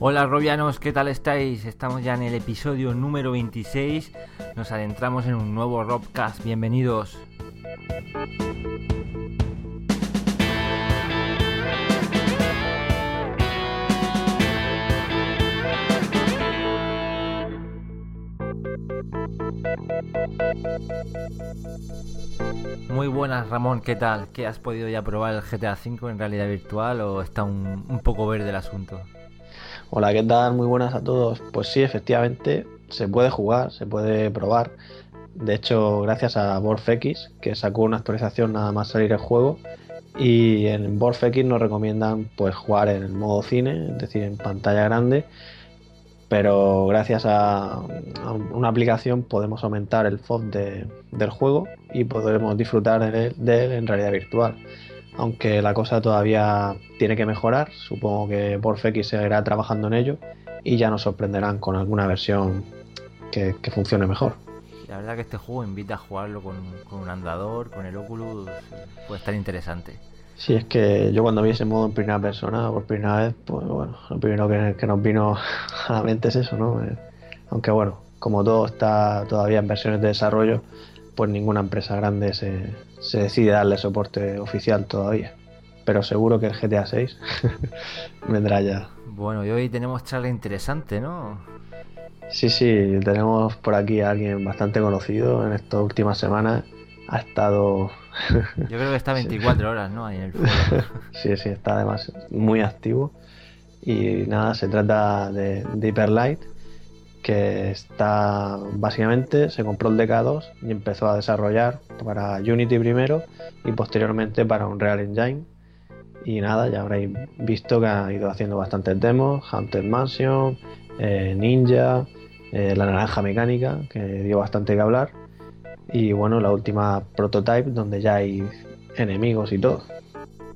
Hola Robianos, ¿qué tal estáis? Estamos ya en el episodio número 26. Nos adentramos en un nuevo Robcast. Bienvenidos. Muy buenas Ramón, ¿qué tal? ¿Qué has podido ya probar el GTA V en realidad virtual o está un, un poco verde el asunto? Hola, ¿qué tal? Muy buenas a todos. Pues sí, efectivamente, se puede jugar, se puede probar. De hecho, gracias a BorfX, que sacó una actualización nada más salir el juego. Y en BorfX nos recomiendan pues jugar en el modo cine, es decir, en pantalla grande. Pero gracias a, una aplicación podemos aumentar el FOV de, del juego y podremos disfrutar de él en realidad virtual aunque la cosa todavía tiene que mejorar. Supongo que BorfX seguirá trabajando en ello y ya nos sorprenderán con alguna versión que, que funcione mejor. La verdad que este juego invita a jugarlo con, con, un andador, con el Oculus, puede estar interesante. Sí, es que yo cuando vi ese modo en primera persona por primera vez, pues bueno, lo primero que, que nos vino a la mente es eso, ¿no? Eh, aunque bueno, como todo está todavía en versiones de desarrollo, pues ninguna empresa grande se, se decide darle soporte oficial todavía. Pero seguro que el GTA 6 vendrá ya. Bueno, y hoy tenemos charla interesante, ¿no? Sí, sí, tenemos por aquí a alguien bastante conocido en estas últimas semanas. Ha estado. Yo creo que está 24 sí. horas, ¿no? Ahí en el foro. sí, sí, está además muy activo. Y nada, se trata de, de Hyperlight, que está básicamente se compró el DK2 y empezó a desarrollar para Unity primero y posteriormente para Unreal Engine y nada, ya habréis visto que ha ido haciendo bastantes demos, Hunter Mansion, eh, Ninja, eh, la naranja mecánica, que dio bastante que hablar y bueno, la última prototype donde ya hay enemigos y todo.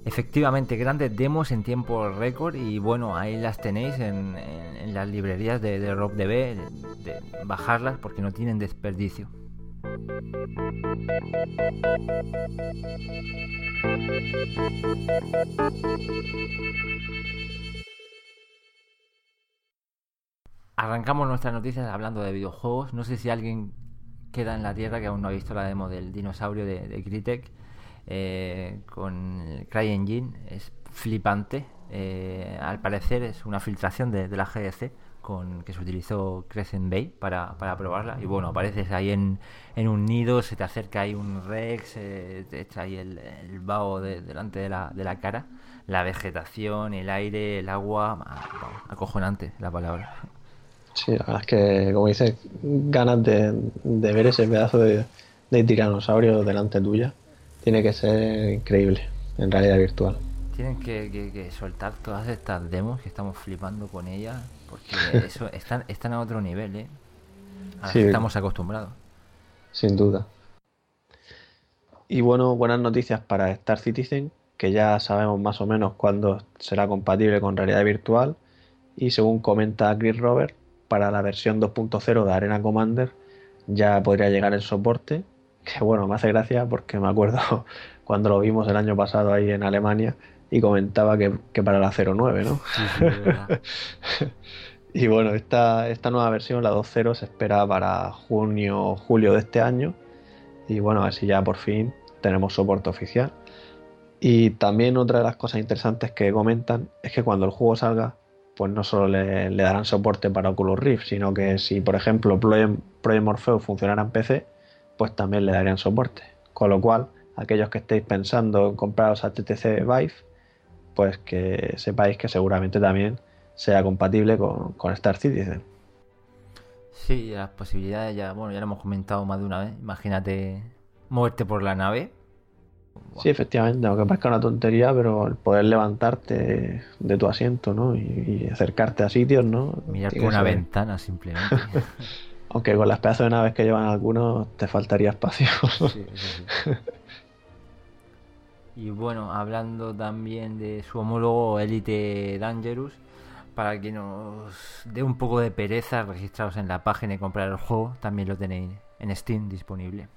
Efectivamente, grandes demos en tiempo récord y bueno, ahí las tenéis en, las librerías de, de bajarlas porque no tienen desperdicio. Arrancamos nuestras noticias hablando de videojuegos. No sé si alguien queda en la tierra que aún no ha visto la demo del dinosaurio de, de eh, con CryEngine. Es flipante. Eh, al parecer es una filtración de, la GDC con que se utilizó Crescent Bay para, probarla. Y bueno, apareces ahí en, un nido, se te acerca ahí un Rex, eh, te echa ahí el, el vaho de, delante de la, cara. La vegetación, el aire, el agua, acojonante la palabra. Sí, la verdad es que, como dices, ganas de, ver ese pedazo de tiranosaurio delante tuya tiene que ser increíble en realidad virtual. Tienen que, que, que, soltar todas estas demos que estamos flipando con ellas, porque eso están, están a otro nivel, ¿eh? A sí, estamos acostumbrados. Sin duda. Y bueno, buenas noticias para Star Citizen, que ya sabemos más o menos cuándo será compatible con realidad virtual. Y según comenta Chris Robert, para la versión 2.0 de Arena Commander ya podría llegar el soporte. Que bueno, me hace gracia porque me acuerdo cuando lo vimos el año pasado ahí en Alemania y comentaba que, que para la 09, ¿no? Sí, y bueno, esta, esta nueva versión, la 2.0, se espera para junio o julio de este año. Y bueno, a ver si ya por fin tenemos soporte oficial. Y también otra de las cosas interesantes que comentan es que cuando el juego salga, pues no solo le, le darán soporte para Oculus Rift, sino que si, por ejemplo, Project Morpheus funcionara en PC, pues también le darían soporte. Con lo cual, aquellos que estéis pensando en compraros a HTC Vive, pues que sepáis que seguramente también sea compatible con, con, Star Citizen. Sí, las posibilidades ya, bueno, ya lo hemos comentado más de una vez. Imagínate moverte por la nave. Sí, efectivamente, aunque parezca una tontería, pero el poder levantarte de tu asiento, ¿no? Y, y acercarte a sitios, ¿no? Mirar por una ventana simplemente. aunque con las pedazos de naves que llevan algunos te faltaría espacio. sí, sí, sí. Y bueno, hablando también de su homólogo Elite Dangerous, para que nos dé un poco de pereza registraros en la página y comprar el juego, también lo tenéis en Steam disponible.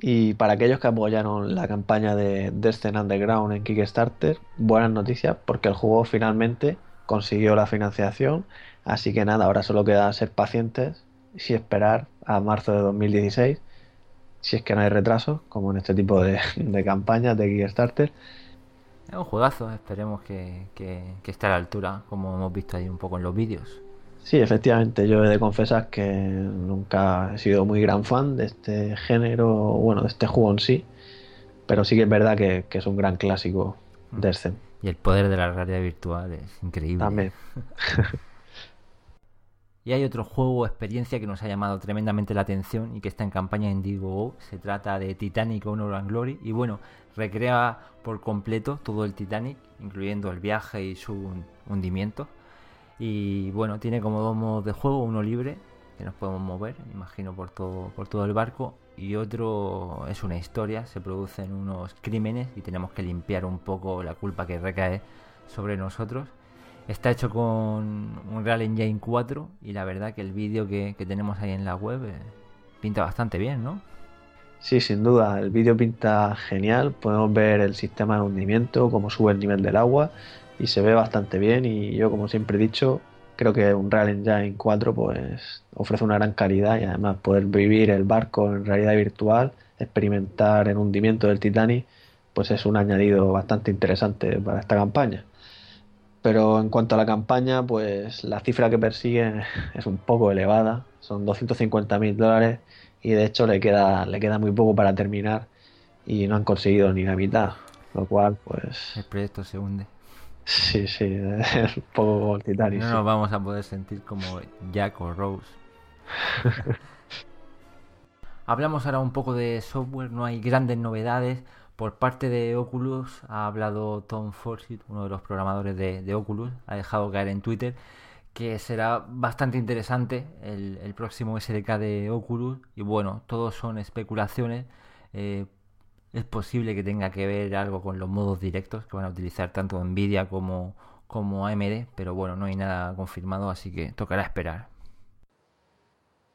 Y para aquellos que apoyaron la campaña de Descent Underground en Kickstarter, buenas noticias porque el juego finalmente consiguió la financiación. Así que nada, ahora solo queda ser pacientes y esperar a marzo de 2016, si es que no hay retrasos, como en este tipo de, de campañas de Kickstarter. Es un juegazo, esperemos que, que, que esté a la altura, como hemos visto ahí un poco en los vídeos. Sí, efectivamente, yo he de confesar que nunca he sido muy gran fan de este género, bueno, de este juego en sí, pero sí que es verdad que, que es un gran clásico de Scen. Y el poder de la realidad virtual es increíble. También. y hay otro juego o experiencia que nos ha llamado tremendamente la atención y que está en campaña en Indiegogo. Se trata de Titanic Honor and Glory. Y bueno, recrea por completo todo el Titanic, incluyendo el viaje y su hundimiento. Y bueno, tiene como dos modos de juego, uno libre, que nos podemos mover, imagino, por todo, por todo el barco, y otro es una historia, se producen unos crímenes y tenemos que limpiar un poco la culpa que recae sobre nosotros. Está hecho con un Real Engine 4 y la verdad que el vídeo que, tenemos ahí en la web eh, pinta bastante bien, ¿no? Sí, sin duda, el vídeo pinta genial, podemos ver el sistema de hundimiento, cómo sube el nivel del agua y se ve bastante bien. Y yo como siempre he dicho creo que un Real Engine 4 pues ofrece una gran calidad y además poder vivir el barco en realidad virtual experimentar el hundimiento del Titanic pues es un añadido bastante interesante para esta campaña pero en cuanto a la campaña pues la cifra que persigue es un poco elevada son 250 mil dólares y de hecho le queda le queda muy poco para terminar y no han conseguido ni la mitad lo cual pues el proyecto se hunde Sí, sí, es un poco Titanic. No sí. nos vamos a poder sentir como Jack o Rose. Hablamos ahora un poco de software, no hay grandes novedades. Por parte de Oculus ha hablado Tom Forsyth, uno de los programadores de, Oculus, ha dejado caer en Twitter que será bastante interesante el, próximo SDK de Oculus. Y bueno, todos son especulaciones. Eh, es posible que tenga que ver algo con los modos directos que van a utilizar tanto Nvidia como, como AMD, pero bueno, no hay nada confirmado, así que tocará esperar.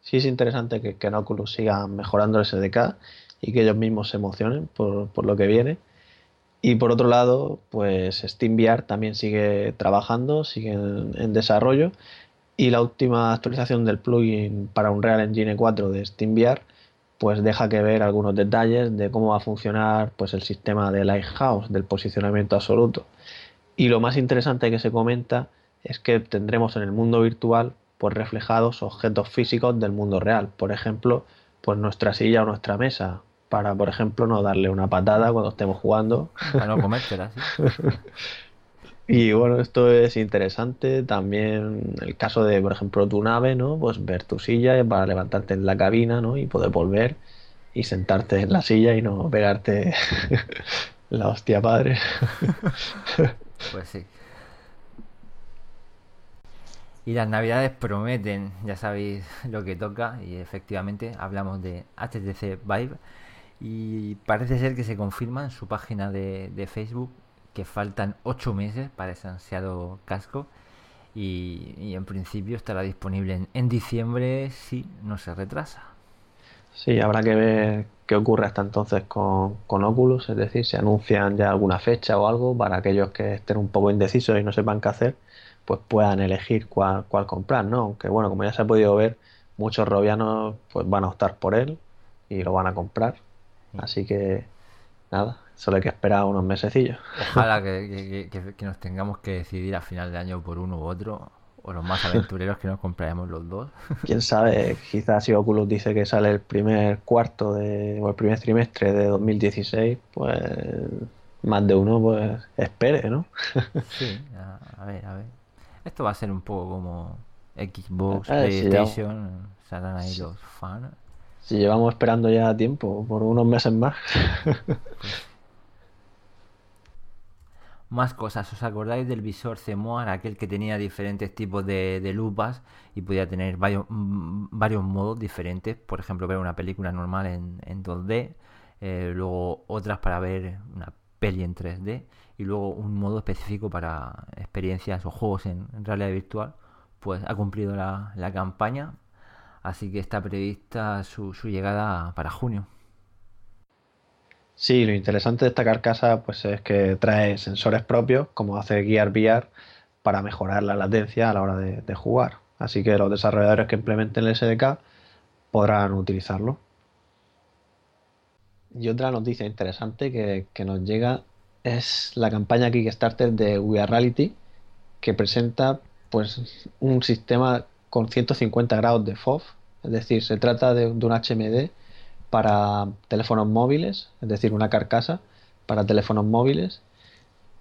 Sí, es interesante que, que en Oculus sigan mejorando el SDK y que ellos mismos se emocionen por, por, lo que viene. Y por otro lado, pues SteamVR también sigue trabajando, sigue en, en desarrollo y la última actualización del plugin para Unreal Engine 4 de SteamVR pues deja que ver algunos detalles de cómo va a funcionar pues el sistema de Lighthouse, del posicionamiento absoluto. Y lo más interesante que se comenta es que tendremos en el mundo virtual pues reflejados objetos físicos del mundo real. Por ejemplo, pues nuestra silla o nuestra mesa, para por ejemplo no darle una patada cuando estemos jugando. Para no comértela, ¿sí? Y bueno, esto es interesante. También el caso de, por ejemplo, tu nave, ¿no? Pues ver tu silla para levantarte en la cabina, ¿no? Y poder volver y sentarte en la silla y no pegarte la hostia padre. pues sí. Y las navidades prometen, ya sabéis lo que toca, y efectivamente hablamos de HTC Vive. Y parece ser que se confirma en su página de, Facebook que faltan 8 meses para ese ansiado casco y, en principio estará disponible en, diciembre si no se retrasa. Sí, habrá que ver qué ocurre hasta entonces con, con Oculus, es decir, si anuncian ya alguna fecha o algo para aquellos que estén un poco indecisos y no sepan qué hacer, pues puedan elegir cuál, cuál comprar, ¿no? Aunque bueno, como ya se ha podido ver, muchos robianos pues van a optar por él y lo van a comprar. Así que nada, solo hay que esperar unos mesecillos. Ojalá que, que, que, nos tengamos que decidir a final de año por uno u otro, o los más aventureros que nos compraremos los dos. Quién sabe, quizás si Oculus dice que sale el primer cuarto de, o el primer trimestre de 2016, pues más de uno pues espere, ¿no? Sí, a, a ver, a ver. Esto va a ser un poco como Xbox, eh, PlayStation, si saldrán ahí sí. los fans. Si llevamos esperando ya tiempo, por unos meses más. Más cosas, ¿os acordáis del visor CMOAR, aquel que tenía diferentes tipos de, de lupas y podía tener varios, varios, modos diferentes? Por ejemplo, ver una película normal en, en 2D, eh, luego otras para ver una peli en 3D y luego un modo específico para experiencias o juegos en, en realidad virtual. Pues ha cumplido la, la campaña, así que está prevista su, llegada para junio. Sí, lo interesante de esta carcasa pues, es que trae sensores propios, como hace Gear VR, para mejorar la latencia a la hora de, jugar. Así que los desarrolladores que implementen el SDK podrán utilizarlo. Y otra noticia interesante que, que nos llega es la campaña Kickstarter de We Are Reality, que presenta pues un sistema con 150 grados de FOV, es decir, se trata de, un HMD para teléfonos móviles, es decir, una carcasa para teléfonos móviles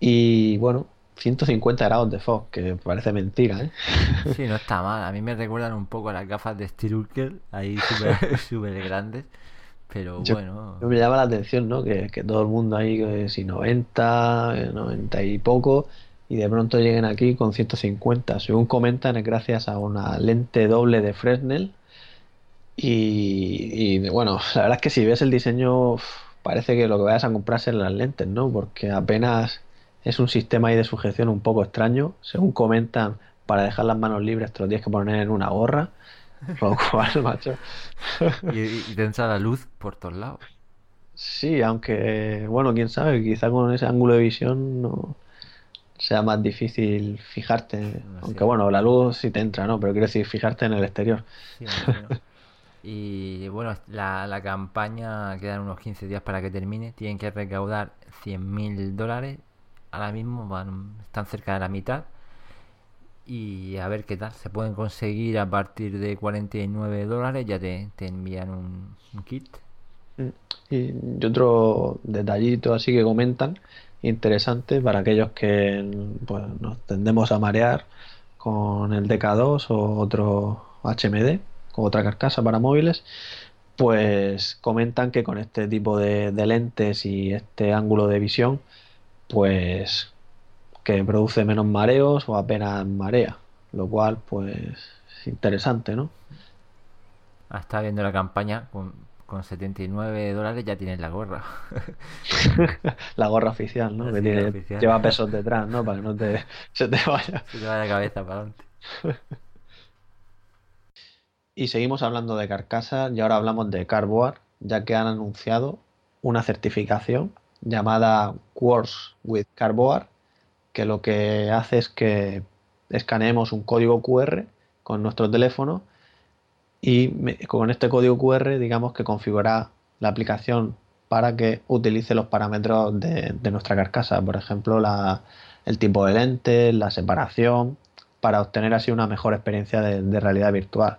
y bueno, 150 grados de FOV, que parece mentira, ¿eh? Sí, no está mal. A mí me recuerdan un poco a las gafas de Stirulker, ahí súper grandes. Pero bueno. Me llama la atención, ¿no? Que, todo el mundo ahí, que si 90, 90 y poco, y de pronto lleguen aquí con 150. Según comentan, es gracias a una lente doble de Fresnel. Y, bueno, la verdad es que si ves el diseño, parece que lo que vayas a comprar son las lentes, ¿no? Porque apenas es un sistema ahí de sujeción un poco extraño. Según comentan, para dejar las manos libres te lo tienes que poner en una gorra. Lo cual, macho. y, y tensa la luz por todos lados. Sí, aunque, bueno, quién sabe, quizá con ese ángulo de visión no sea más difícil fijarte. aunque bueno, la luz sí te entra, ¿no? Pero quiero decir, fijarte en el exterior. Y bueno, la, la campaña quedan unos 15 días para que termine. Tienen que recaudar 100 mil dólares. Ahora mismo van, están cerca de la mitad y a ver qué tal. Se pueden conseguir a partir de 49 dólares, ya te, envían un, kit. Mm. Y, otro detallito así que comentan, interesante para aquellos que pues, nos tendemos a marear con el DK2 o otro HMD, otra carcasa para móviles, pues comentan que con este tipo de lentes y este ángulo de visión, pues que produce menos mareos o apenas marea, lo cual pues es interesante, ¿no? Ah, está viendo la campaña con, con 79 dólares ya tienes la gorra. la gorra oficial, ¿no? que tiene, lleva pesos detrás, ¿no? Para que no te, se te vaya. Se te vaya la cabeza para adelante. y seguimos hablando de carcasas y ahora hablamos de Carboard, ya que han anunciado una certificación llamada Quartz with Carboard que lo que hace es que escaneemos un código QR con nuestro teléfono y con este código QR digamos que configura la aplicación para que utilice los parámetros de, nuestra carcasa, por ejemplo el tipo de lente, la separación, para obtener así una mejor experiencia de, realidad virtual.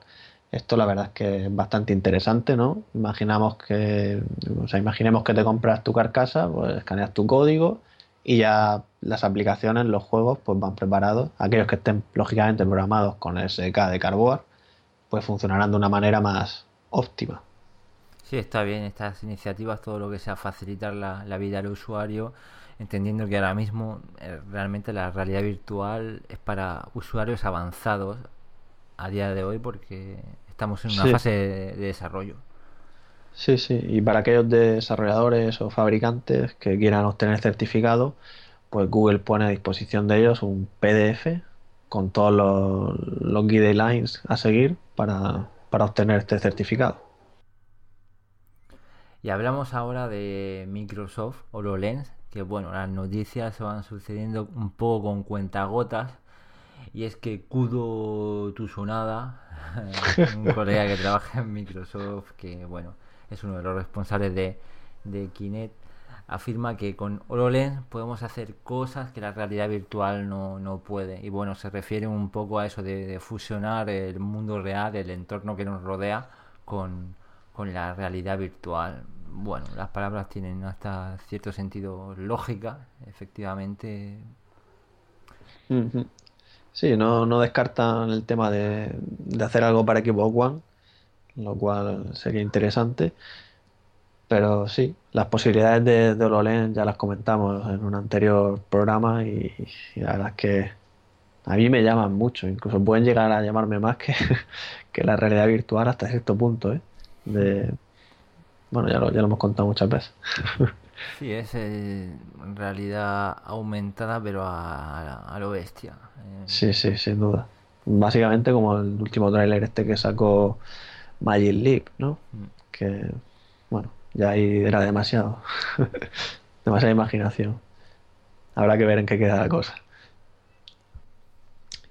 Esto la verdad es que es bastante interesante, ¿no? Imaginamos que, o sea, imaginemos que te compras tu carcasa, pues escaneas tu código y ya las aplicaciones, los juegos, pues van preparados. Aquellos que estén lógicamente programados con SDK de Carboard, pues funcionarán de una manera más óptima. Sí, está bien estas iniciativas, todo lo que sea facilitar la, vida al usuario, entendiendo que ahora mismo eh, realmente la realidad virtual es para usuarios avanzados a día de hoy porque estamos en una fase de desarrollo. Sí, sí, y para aquellos desarrolladores o fabricantes que quieran obtener certificado, pues Google pone a disposición de ellos un PDF con todos los, los guidelines a seguir para, obtener este certificado. Y hablamos ahora de Microsoft HoloLens, que bueno, las noticias se van sucediendo un poco con cuentagotas. Y es que Kudo Tusunada, un colega que trabaja en Microsoft, que bueno, es uno de los responsables de, de Kinect, afirma que con HoloLens podemos hacer cosas que la realidad virtual no, puede. Y bueno, se refiere un poco a eso de, fusionar el mundo real, el entorno que nos rodea, con, la realidad virtual. Bueno, las palabras tienen hasta cierto sentido lógica, efectivamente. Sí, no, no descartan el tema de, de hacer algo para Xbox One lo cual sería interesante. Pero sí, las posibilidades de, de HoloLens ya las comentamos en un anterior programa y, la verdad es que a mí me llaman mucho, incluso pueden llegar a llamarme más que, que la realidad virtual hasta cierto punto. ¿eh? Bueno, ya lo, ya lo hemos contado muchas veces. Sí, es eh, realidad aumentada, pero a, a, lo bestia. Eh, sí, sí, sin duda. Básicamente como el último tráiler este que sacó Magic Leap, ¿no? Mm. Que, bueno, Ya ahí era demasiado. Demasiada imaginación. Habrá que ver en qué queda la cosa.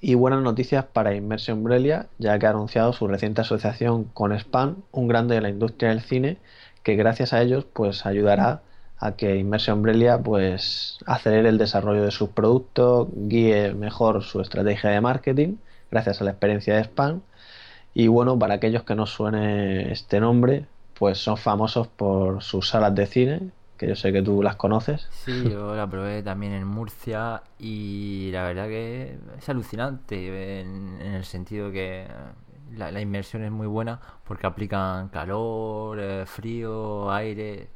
Y buenas noticias para Immersion Umbrella, ya que ha anunciado su reciente asociación con Span, un grande de la industria del cine, que gracias a ellos pues ayudará a que Immersion Umbrella pues acelere el desarrollo de sus productos, guíe mejor su estrategia de marketing, gracias a la experiencia de Span. Y bueno, para aquellos que no suene este nombre, pues son famosos por sus salas de cine, que yo sé que tú las conoces. Sí, yo la probé también en Murcia y la verdad que es alucinante en, en el sentido que la, la, inmersión es muy buena porque aplican calor, eh, frío, aire,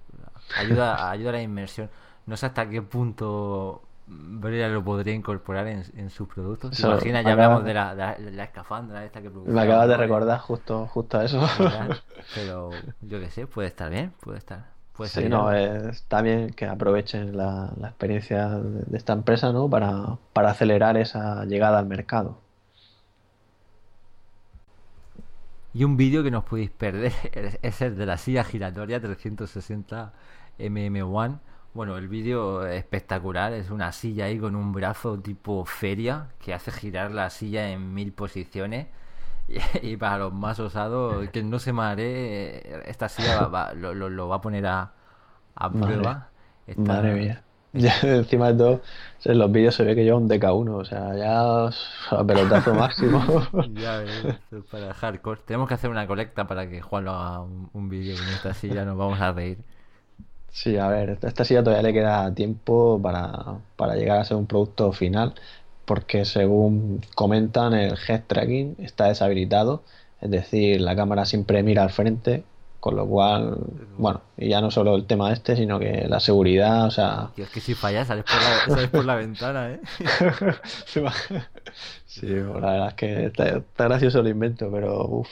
ayuda, ayuda a la inmersión. No sé hasta qué punto Brea lo podría incorporar en, en sus productos. ¿Te imaginas? Ya hablamos de la, de la, de la escafandra esta que Me acabas de recordar justo, justo a eso. Pero yo qué sé, puede estar bien, puede estar. Puede sí, no, está bien que aprovechen la, la experiencia de, de, esta empresa ¿no? para, para acelerar esa llegada al mercado. Y un vídeo que no os podéis perder es el de la silla giratoria 360 MM1. Bueno, el vídeo espectacular, es una silla ahí con un brazo tipo feria que hace girar la silla en mil posiciones. Y, y para los más osados, que no se maree, esta silla va, va, lo, lo, lo, va a poner a, a prueba. Madre, Está... Madre mía. Ya, encima de todo, en los vídeos se ve que lleva un DK1, o sea, ya a pelotazo máximo. ya ves, para hardcore. Tenemos que hacer una colecta para que Juan lo haga un, un vídeo con esta silla, nos vamos a reír. Sí, a ver, esta silla todavía le queda tiempo para, para llegar a ser un producto final, porque según comentan, el head tracking está deshabilitado, es decir, la cámara siempre mira al frente con lo cual, bueno, y ya no solo el tema este, sino que la seguridad, o sea... Tío, es que si fallas sales por la, sales por la ventana, ¿eh? sí, la verdad es que está, está gracioso el invento, pero uff,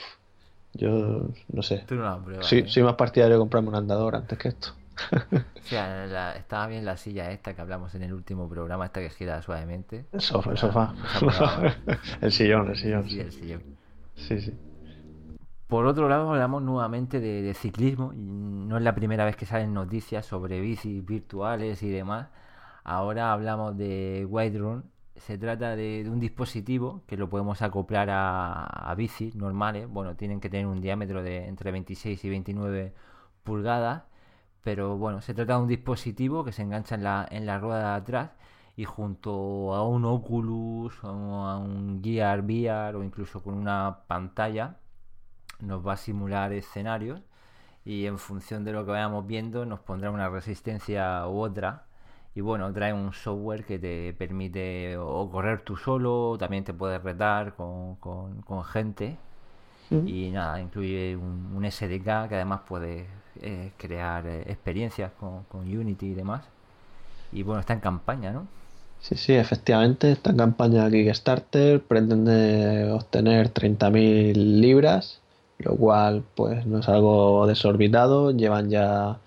yo no sé. ¿eh? soy más partidario de comprarme un andador antes que esto. o sea, la, estaba bien la silla esta que hablamos en el último programa, esta que gira suavemente. El sofá, el sofá. el sillón, el sillón. Sí, el sillón. Sí, sí. Por otro lado, hablamos nuevamente de, de, ciclismo. No es la primera vez que salen noticias sobre bicis virtuales y demás. Ahora hablamos de Run. Se trata de, de, un dispositivo que lo podemos acoplar a, a bicis normales. Bueno, tienen que tener un diámetro de entre 26 y 29 pulgadas. Pero bueno, se trata de un dispositivo que se engancha en la, en la rueda de atrás y junto a un Oculus, a un Gear VR o incluso con una pantalla nos va a simular escenarios y en función de lo que vayamos viendo nos pondrá una resistencia u otra y bueno trae un software que te permite o correr tú solo también te puedes retar con, con, con gente mm. y nada incluye un, un, SDK que además puede eh, crear eh, experiencias con, Unity y demás y bueno está en campaña no Sí, sí, efectivamente, está en campaña Kickstarter, pretende obtener 30.000 libras lo cual pues no es algo desorbitado, llevan ya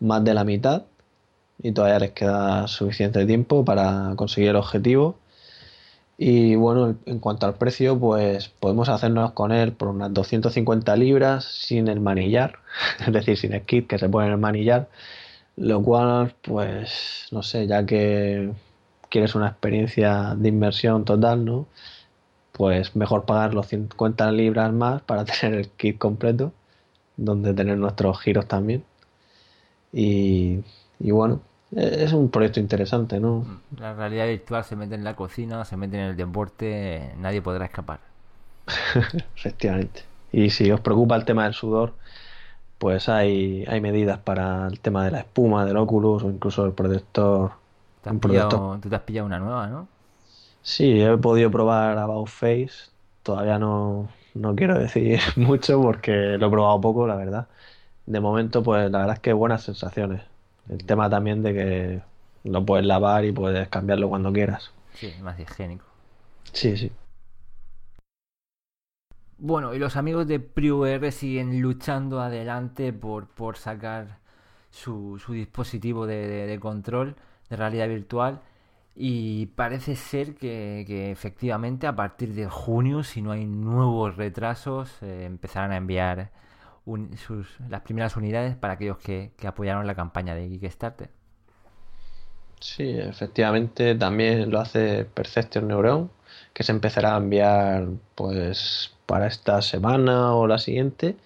más de la mitad y todavía les queda suficiente tiempo para conseguir el objetivo. Y bueno, en cuanto al precio, pues podemos hacernos con él por unas 250 libras sin el manillar, es decir, sin el kit que se pone en el manillar, lo cual pues no sé, ya que quieres una experiencia de inversión total, ¿no? pues mejor pagar los 50 libras más para tener el kit completo, donde tener nuestros giros también. Y, y, bueno, es un proyecto interesante, ¿no? La realidad virtual se mete en la cocina, se mete en el deporte, nadie podrá escapar. Efectivamente. Y si os preocupa el tema del sudor, pues hay, hay medidas para el tema de la espuma, del Oculus o incluso el protector. ¿Te pillado, tú te has pillado una nueva, ¿no? Sí, he podido probar About Face. Todavía no, no quiero decir mucho porque lo he probado poco, la verdad. De momento, pues la verdad es que buenas sensaciones. El tema también de que lo puedes lavar y puedes cambiarlo cuando quieras. Sí, más higiénico. Sí, sí. Bueno, y los amigos de PriVR siguen luchando adelante por, por sacar su, su dispositivo de, de, de control de realidad virtual y parece ser que, que, efectivamente a partir de junio, si no hay nuevos retrasos, eh, empezarán a enviar las primeras unidades para aquellos que, que apoyaron la campaña de Kickstarter. Sí, efectivamente también lo hace Perception Neuron, que se empezará a enviar pues para esta semana o la siguiente.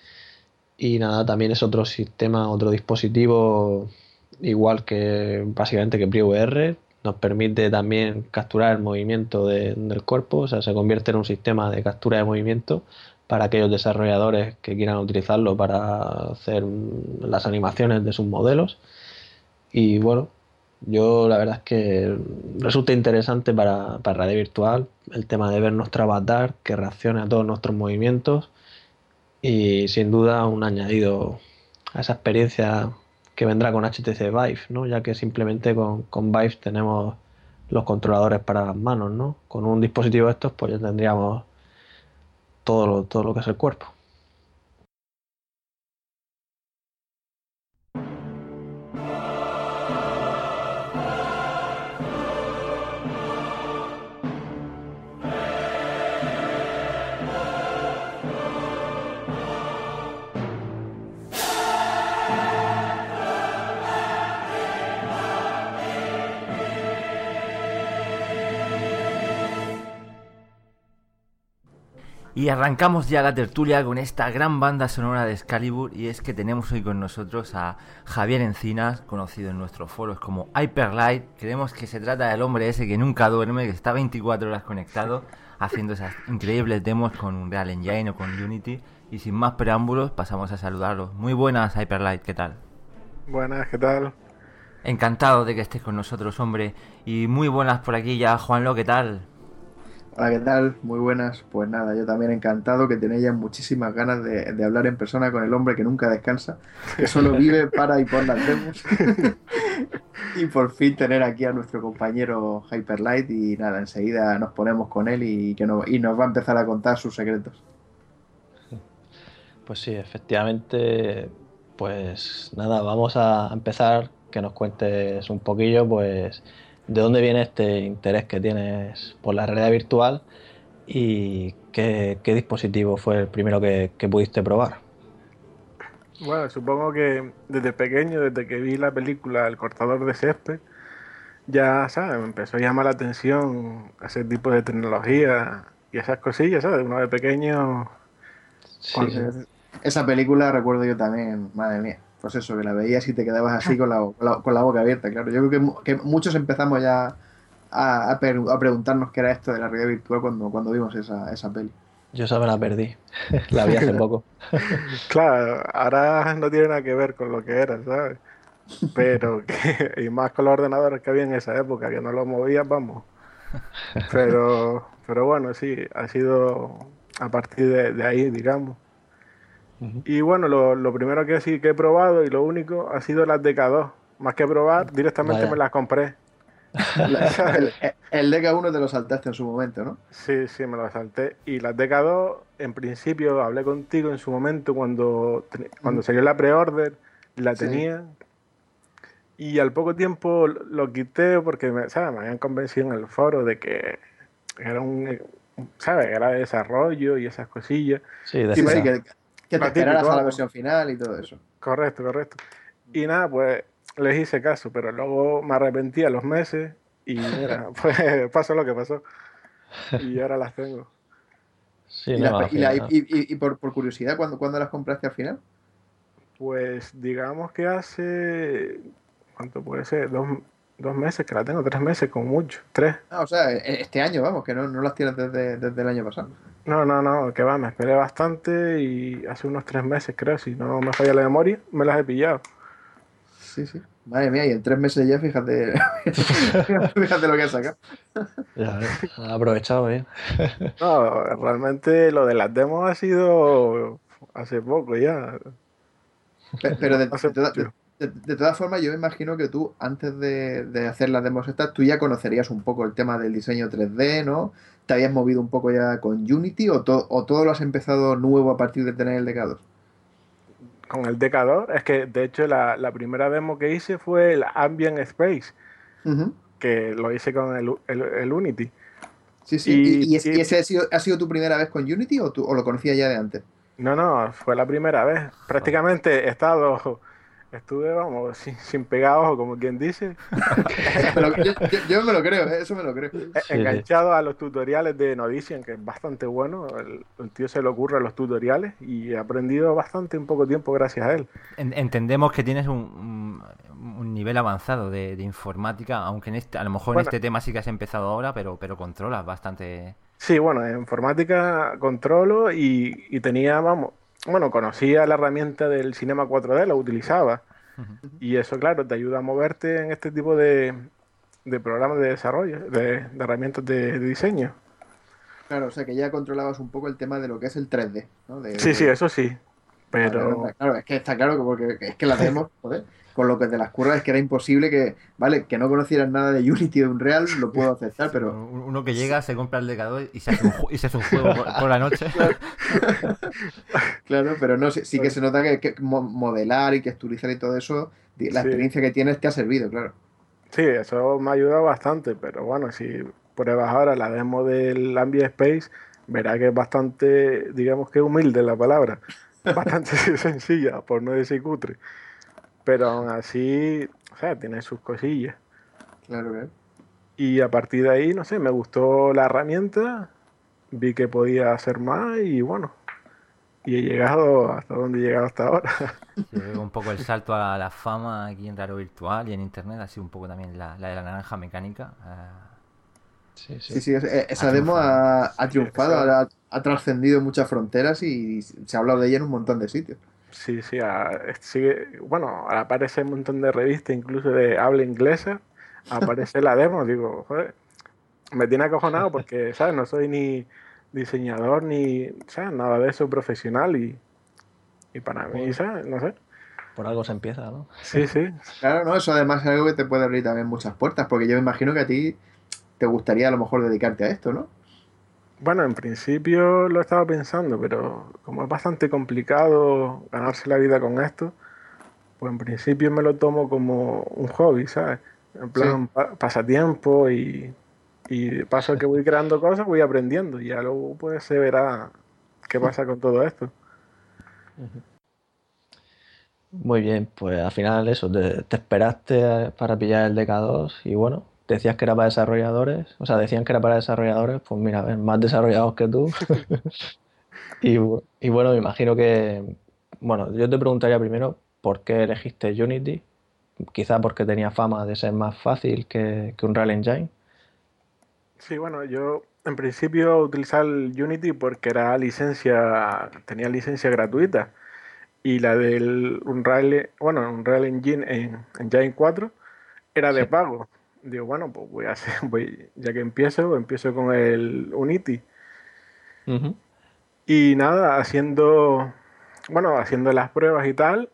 Y nada, también es otro sistema, otro dispositivo igual que básicamente que PriVR, nos permite también capturar el movimiento del cuerpo, o sea, se convierte en un sistema de captura de movimiento para aquellos desarrolladores que quieran utilizarlo para hacer las animaciones de sus modelos. Y bueno, yo la verdad es que resulta interesante para, para virtual el tema de ver nuestro avatar que reaccione a todos nuestros movimientos y sin duda un añadido a esa experiencia que vendrá con HTC Vive, ¿no? ya que simplemente con, con Vive tenemos los controladores para las manos, ¿no? Con un dispositivo de estos pues ya tendríamos todo todo lo que es el cuerpo. Y arrancamos ya la tertulia con esta gran banda sonora de Excalibur y es que tenemos hoy con nosotros a Javier Encinas, conocido en nuestros foros como Hyperlight. Creemos que se trata del hombre ese que nunca duerme, que está 24 horas conectado haciendo esas increíbles demos con Unreal Engine o con Unity. Y sin más preámbulos pasamos a saludarlos. Muy buenas Hyperlight, ¿qué tal? Buenas, ¿qué tal? Encantado de que estés con nosotros, hombre. Y muy buenas por aquí ya, Juanlo, ¿qué tal? Hola, ¿qué tal? Muy buenas. Pues nada, yo también encantado que tenéis ya muchísimas ganas de, hablar en persona con el hombre que nunca descansa, que solo vive para y por las demos. y por fin tener aquí a nuestro compañero Hyperlight y nada, enseguida nos ponemos con él y, que y nos va a empezar a contar sus secretos. Pues sí, efectivamente, pues nada, vamos a empezar que nos cuentes un poquillo, pues de dónde viene este interés que tienes por la realidad virtual y qué, dispositivo fue el primero que, pudiste probar. Bueno, supongo que desde pequeño, desde que vi la película El cortador de césped, ya, ¿sabes? Me empezó a llamar la atención ese tipo de tecnología y esas cosillas, ¿sabes? Uno de pequeño... Esa película recuerdo yo también, madre mía pues eso, que la veías y te quedabas así con la, con la, boca abierta, claro. Yo creo que, muchos empezamos ya a, a, preguntarnos qué era esto de la realidad virtual cuando, cuando vimos esa, esa peli. Yo esa me la perdí, la vi hace poco. claro, ahora no tiene nada que ver con lo que era, ¿sabes? Pero, que, y más con los ordenadores que había en esa época, que no los movías, vamos. Pero, pero bueno, sí, ha sido a partir de, de ahí, digamos. Y bueno, lo, primero que sí que he probado y lo único ha sido las DK2. Más que probar, directamente me las compré. el, el, DK1 te lo saltaste en su momento, ¿no? Sí, sí, me lo salté. Y las DK2, en principio, hablé contigo en su momento cuando, cuando salió la pre-order, la tenía. Y al poco tiempo lo quité porque me, ¿sabes? me habían convencido en el foro de que era un, ¿sabes? Era de desarrollo y esas cosillas. Sí, de que, que te esperaras a la versión final y todo eso. Correcto, correcto. Y nada, pues les hice caso, pero luego me arrepentí a los meses y mira, pues pasó lo que pasó. Y ahora las tengo. y, por, curiosidad, ¿cuándo, ¿cuándo las compraste al final? Pues digamos que hace. ¿Cuánto puede ser? Dos, dos meses que la tengo, tres meses como mucho, tres. Ah, o sea, e, este año, vamos, que no, no las tienes desde, desde el año pasado. No, no, no, que va, me esperé bastante y hace unos tres meses, creo, si no me falla la memoria, me las he pillado. Sí, sí. Madre mía, y en tres meses ya, fíjate, fíjate lo que has sacado. Ya, ha aprovechado bien. no, realmente lo de las demos ha sido hace poco ya. Pero, de, de, todas formas, yo me imagino que tú, antes de, hacer las demos estas, tú ya conocerías un poco el tema del diseño 3D, ¿no? ¿Te habías movido un poco ya con Unity o, o todo lo has empezado nuevo a partir de tener el DK2? Con el DK2, es que de hecho la, primera demo que hice fue el Ambient Space, que lo hice con el, Unity. Sí, sí. ¿Y, ese ha sido, ha sido, tu primera vez con Unity o, tú, o lo conocías ya de antes? No, no, fue la primera vez. Prácticamente he estado Estuve, vamos, sin, sin pegar ojo, como quien dice. Yo, yo- yo me lo creo, ¿eh? eso me lo creo. eh, enganchado a los tutoriales de Nodician, que es bastante bueno. El, el tío se le ocurre los tutoriales y he aprendido bastante en poco tiempo gracias a él. En- entendemos que tienes un, un- un nivel avanzado de, de informática, aunque en este, a lo mejor Bueno. en este tema sí que has empezado ahora, pero, pero controlas bastante. Sí, bueno, en informática controlo y, y tenía, vamos, bueno, conocía la herramienta del Cinema 4D, la utilizaba. Y eso, claro, te ayuda a moverte en este tipo de, de programas de desarrollo, de, de herramientas de, de diseño. Claro, o sea que ya controlabas un poco el tema de lo que es el 3D, ¿no? De- Sí, sí, eso sí. Claro, Pero claro, es que está claro que porque es que la demo, joder, con lo que de las curvas es que era imposible que, vale, que no conocieras nada de Unity o de Unreal, lo puedo aceptar, pero Un- Uno que llega, se compra el decador y se hace un, ju- y se hace un juego por, por la noche. claro, pero no, sí, sí que se nota que, que mo- modelar y texturizar y todo eso, la Sí. experiencia que tienes te ha servido, claro. sí, eso me ha ayudado bastante. Pero bueno, si pruebas ahora la demo del Ambient Space, verá que es bastante, digamos que humilde la palabra. Bastante sencilla, por no decir cutre. Pero aún así, o sea, tiene sus cosillas. Claro, claro. Y a partir de ahí, no sé, me gustó la herramienta, vi que podía hacer más y bueno, y he llegado hasta donde he llegado hasta ahora. Sí, un poco el salto a la fama aquí en Raro Virtual y en Internet ha sido un poco también la, la de la naranja mecánica. ah, Sí, sí. Sí, sí, eh, esa Ha demo ha, ha triunfado, ha, ha trascendido muchas fronteras y se ha hablado de ella en un montón de sitios. Sí, sí, a- sigue, bueno, aparece un montón de revistas, incluso de habla inglesa, aparece la demo, digo, joder, me tiene acojonado porque, ¿sabes? No soy ni diseñador ni, ¿sabes? Nada de eso profesional y, y para mí, ¿sabes? No sé. Por algo se empieza, ¿no? Sí, sí, Claro, no, eso además es algo que te puede abrir también muchas puertas, porque yo me imagino que a ti te gustaría a lo mejor dedicarte a esto, ¿no? Bueno, en principio lo estaba pensando, pero como es bastante complicado ganarse la vida con esto, pues en principio me lo tomo como un hobby, ¿sabes? En plan pa- pasatiempo y, y paso que voy creando cosas, voy aprendiendo y ya luego pues se verá qué pasa con todo esto. Muy bien, pues al final eso, te, te esperaste para pillar el DK2 y bueno, decías que era para desarrolladores, o sea, decían que era para desarrolladores, pues mira, a ver, más desarrollados que tú. Y, bu- y bueno, me imagino que, bueno, yo te preguntaría primero por qué elegiste Unity, quizá porque tenía fama de ser más fácil que, que Unreal Engine. Sí, bueno, yo en principio utilizaba el Unity porque era licencia, tenía licencia gratuita y la del Unreal, bueno, Unreal Engine en Engine 4 era de Sí. pago. Digo, bueno, pues voy a hacer, voy, ya que empiezo, empiezo con el Unity. Ujú. Y nada, haciendo, bueno, haciendo las pruebas y tal,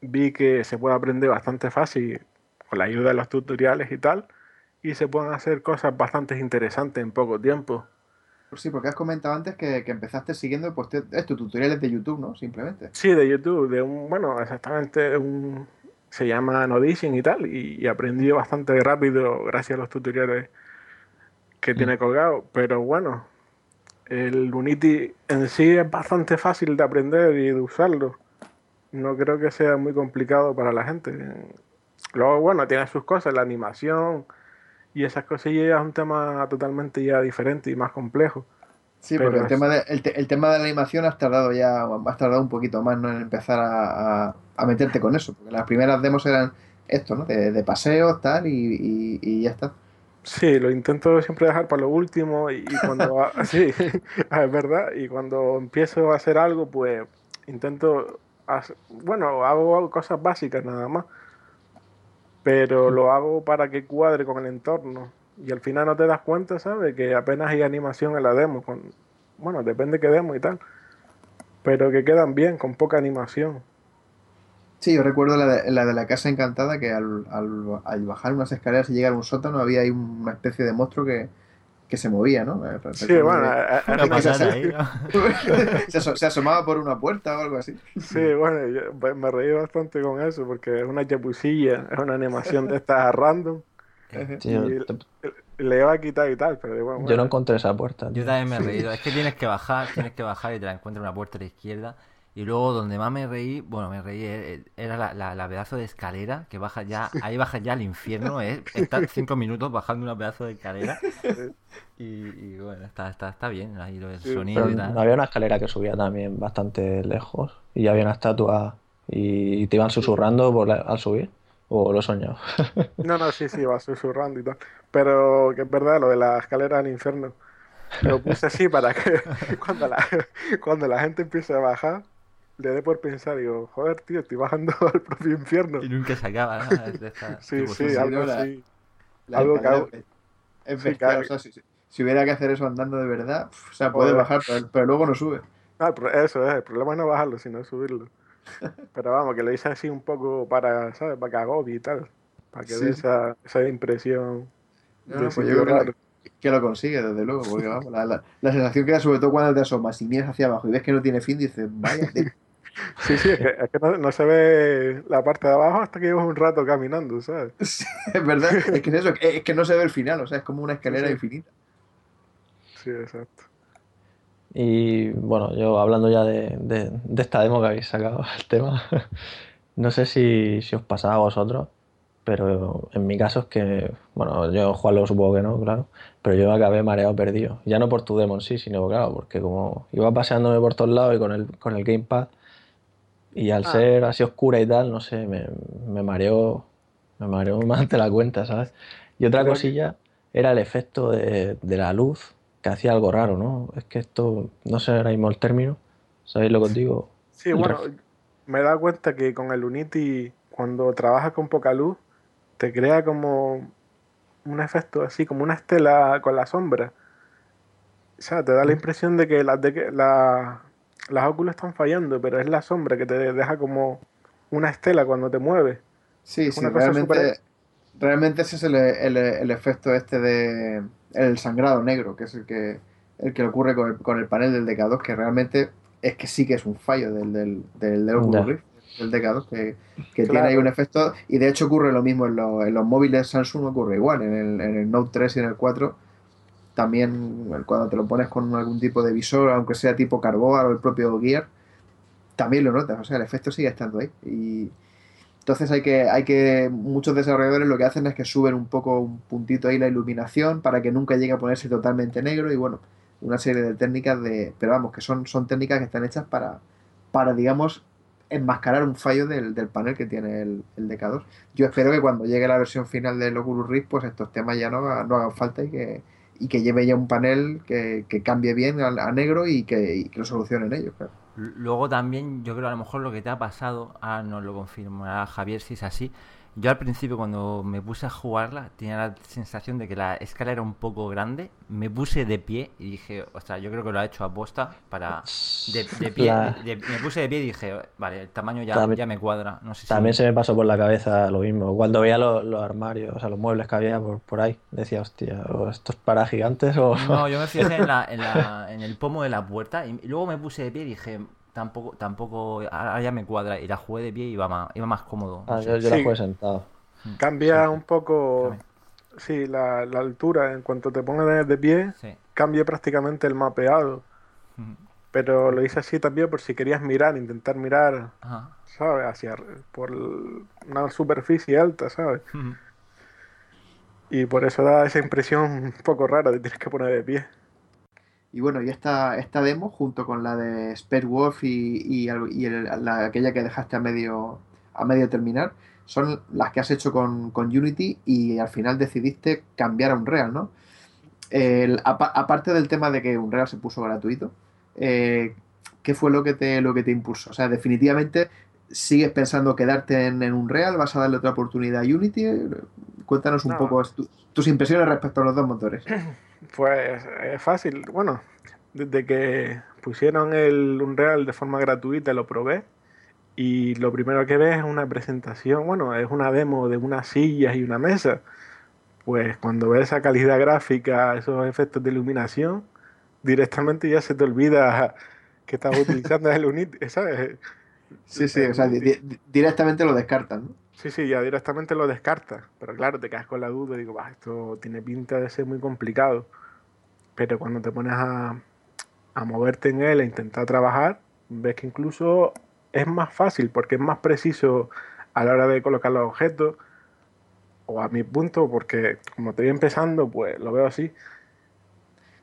vi que se puede aprender bastante fácil con la ayuda de los tutoriales y tal, y se pueden hacer cosas bastante interesantes en poco tiempo. Pues sí, porque has comentado antes que, que empezaste siguiendo pues, estos tutoriales de YouTube, ¿no? Simplemente. Sí, de YouTube, de un, bueno, exactamente de un, se llama Nodition y tal, y, y aprendí bastante rápido gracias a los tutoriales que tiene colgado, pero bueno, el Unity en sí es bastante fácil de aprender y de usarlo. No creo que sea muy complicado para la gente. Luego, bueno, tiene sus cosas, la animación y esas cosillas ya es un tema totalmente ya diferente y más complejo. Sí, Pero porque el tema, de, el, te- el tema de la animación has tardado ya, has tardado un poquito más, ¿no? En empezar a, a- a meterte con eso, porque las primeras demos eran esto, ¿no? De, de paseos, tal, y, y- y ya está. Sí, lo intento siempre dejar para lo último y, y cuando sí, es verdad, y cuando empiezo a hacer algo, pues intento, hacer- bueno, hago cosas básicas nada más, pero lo hago para que cuadre con el entorno y al final no te das cuenta, ¿sabes? Que apenas hay animación en la demo, con, bueno, depende qué demo y tal, pero que quedan bien, con poca animación. Sí, yo recuerdo la de la, de la casa encantada que al, al- al bajar unas escaleras y llegar a un sótano había ahí una especie de monstruo que, que se movía, ¿no? Eh, Sí, bueno, que- a- ahí, ¿no? se, aso- se asomaba por una puerta o algo así. Sí, bueno, yo pues, me reí bastante con eso porque es una chapucilla, es una animación de estas random Sí, yo te, le iba a quitar y tal, pero bueno, Yo no encontré esa puerta. Yo también me he reído. Es que tienes que bajar, tienes que bajar y te la encuentras una puerta a la izquierda. Y luego donde más me reí, bueno, me reí, eh, era la, la, la pedazo de escalera que baja ya, ahí baja ya al infierno, ¿eh? Estar cinco minutos bajando una pedazo de escalera. Y, y bueno, está, está, está bien ahí lo del Sí, sonido Pero y tal. había una escalera que subía también bastante lejos y había una estatua y te iban susurrando por la- al subir. O lo he soñado. No, no, sí, sí, va susurrando y tal. Pero que es verdad, lo de la escalera al infierno. Lo puse así para que cuando la, cuando la gente empiece a bajar, le dé por pensar, digo, joder, tío, estoy bajando al propio infierno. Y nunca se acaba, ¿no? De esta- Sí, tipo, sí, sí, algo la- así. La Algo que es- bestial, o sea, si, si hubiera que hacer eso andando de verdad, pf, o sea, puede Joder. bajar, pero, pero luego no sube. Ah, pro- eso es, el problema es no bajarlo, sino subirlo. Pero vamos, que lo hice así un poco para, ¿sabes? Para que agobie y tal. Para que Sí. dé esa, esa impresión No, de no, pues yo creo que, lo- que lo consigue, desde luego, porque vamos, la, la- la sensación que da sobre todo cuando te asomas y miras hacia abajo y ves que no tiene fin, dices, vaya. Sí, sí, es que, es que no, no se ve la parte de abajo hasta que llevas un rato caminando, ¿sabes? Sí, es verdad, es que es eso, es que no se ve el final, o sea, es como una escalera Sí. infinita. Sí, exacto. Y bueno, yo hablando ya de, de- de esta demo que habéis sacado, el tema, no sé si, si os pasaba a vosotros, pero en mi caso es que, bueno, yo jugarlo supongo que no, claro, pero yo acabé mareado perdido. Ya no por tu demo en sí, sino claro, porque como iba paseándome por todos lados y con el, con el gamepad, y al Ah. ser así oscura y tal, no sé, me, me mareó, me mareó más de la cuenta, ¿sabes? Y otra cosilla era el efecto de, de la luz, que hacía algo raro, ¿no? Es que esto, no sé ahora mismo el término, ¿sabéis lo que os digo? Sí, El bueno, ref- me he dado cuenta que con el Unity, cuando trabajas con poca luz, te crea como un efecto así, como una estela con la sombra. O sea, te da la impresión de que las, de que la- las óculos están fallando, pero es la sombra que te deja como una estela cuando te mueves. Sí, Es sí, una cosa realmente, súper- realmente ese es el, el- el efecto este de el sangrado negro, que es el que, el que ocurre con el, con el panel del DK2, que realmente es que sí que es un fallo del, del, del, del Oculus. Rift, del DK2, que, que tiene ahí un efecto, y de hecho ocurre lo mismo en, los- en los móviles Samsung, ocurre igual, en el, en el Note 3 y en el 4, también cuando te lo pones con algún tipo de visor, aunque sea tipo Carboa o el propio Gear, también lo notas, o sea, el efecto sigue estando ahí. Y entonces hay que, hay que, muchos desarrolladores lo que hacen es que suben un poco, un puntito ahí la iluminación para que nunca llegue a ponerse totalmente negro y bueno, una serie de técnicas de, pero vamos, que son, son técnicas que están hechas para, para digamos, enmascarar un fallo del, del panel que tiene el, el DK2. Yo espero que cuando llegue la versión final del Oculus Rift, pues estos temas ya no, no hagan falta y que, y que lleve ya un panel que, que cambie bien a, a negro y que, y que lo solucionen ellos, claro. Luego también, yo creo a lo mejor lo que te ha pasado, ahora nos lo confirmará Javier si es así. Yo al principio cuando me puse a jugarla tenía la sensación de que la escala era un poco grande. Me puse de pie y dije, ostras, yo creo que lo ha hecho aposta para... De, de pie, La- de- me puse de pie y dije, vale, el tamaño ya, También- ya me cuadra. No sé si... También se me pasó por la cabeza lo mismo. Cuando veía los, los armarios, o sea, los muebles que había por, por ahí, decía, hostia, o esto es para gigantes o... No, yo me fijé en, la, en, la- en el pomo de la puerta y, y luego me puse de pie y dije, tampoco, tampoco, ahora ya me cuadra. Y la jugué de pie y iba más, iba más cómodo. Ah, yo, yo la Sí. jugué sentado. Cambia Sí, sí. un poco, sí, la, la altura. En cuanto te pongas de pie, Sí. cambia prácticamente el mapeado. Pero lo hice así también por si querías mirar, intentar mirar, Ajá. ¿sabes? Hacia por una superficie alta, ¿sabes? Y por eso da esa impresión un poco rara de tienes que poner de pie. Y bueno, y esta, esta demo, junto con la de Spare Wolf y, y, al- y el- la, aquella que dejaste a medio, a medio terminar, son las que has hecho con, con Unity y al final decidiste cambiar a Unreal, ¿no? El- apa- aparte del tema de que Unreal se puso gratuito, eh, ¿qué fue lo que te, lo que te impulsó? O sea, definitivamente, ¿sigues pensando quedarte en, en Unreal? ¿Vas a darle otra oportunidad a Unity? Cuéntanos un No. poco tu- tus impresiones respecto a los dos motores. Pues es fácil. Bueno, desde que pusieron el Unreal de forma gratuita lo probé. Y lo primero que ves es una presentación, bueno, es una demo de unas sillas y una mesa. Pues cuando ves esa calidad gráfica, esos efectos de iluminación, directamente ya se te olvida que estás utilizando el Unity, ¿sabes? Sí, sí, o sea, di- di- directamente lo descartan, ¿no? Sí, sí, ya directamente lo descartas. Pero claro, te quedas con la duda y digo, "Bah, esto tiene pinta de ser muy complicado. Pero cuando te pones a, a moverte en él e intentar trabajar, ves que incluso es más fácil porque es más preciso a la hora de colocar los objetos. O a mi punto, porque como estoy empezando, pues lo veo así.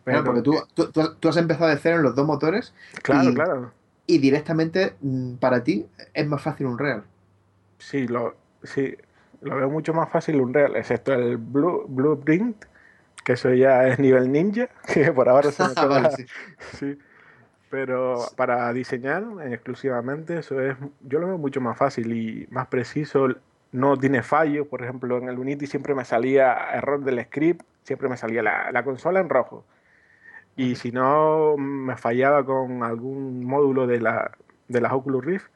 Claro, porque tú, tú- tú has- empezado de cero en los dos motores Claro, y- claro. y directamente mm, para ti es más fácil un real. Sí, lo, sí, lo veo mucho más fácil Unreal, excepto el Blue, Blueprint, que eso ya es nivel ninja, que por ahora se me queda- Vale, sí. sí. Pero para diseñar exclusivamente, eso es, yo lo veo mucho más fácil y más preciso. No tiene fallos, por ejemplo, en el Unity siempre me salía error del script, siempre me salía la, la consola en rojo. Y si no me fallaba con algún módulo de la, de las Oculus Rift,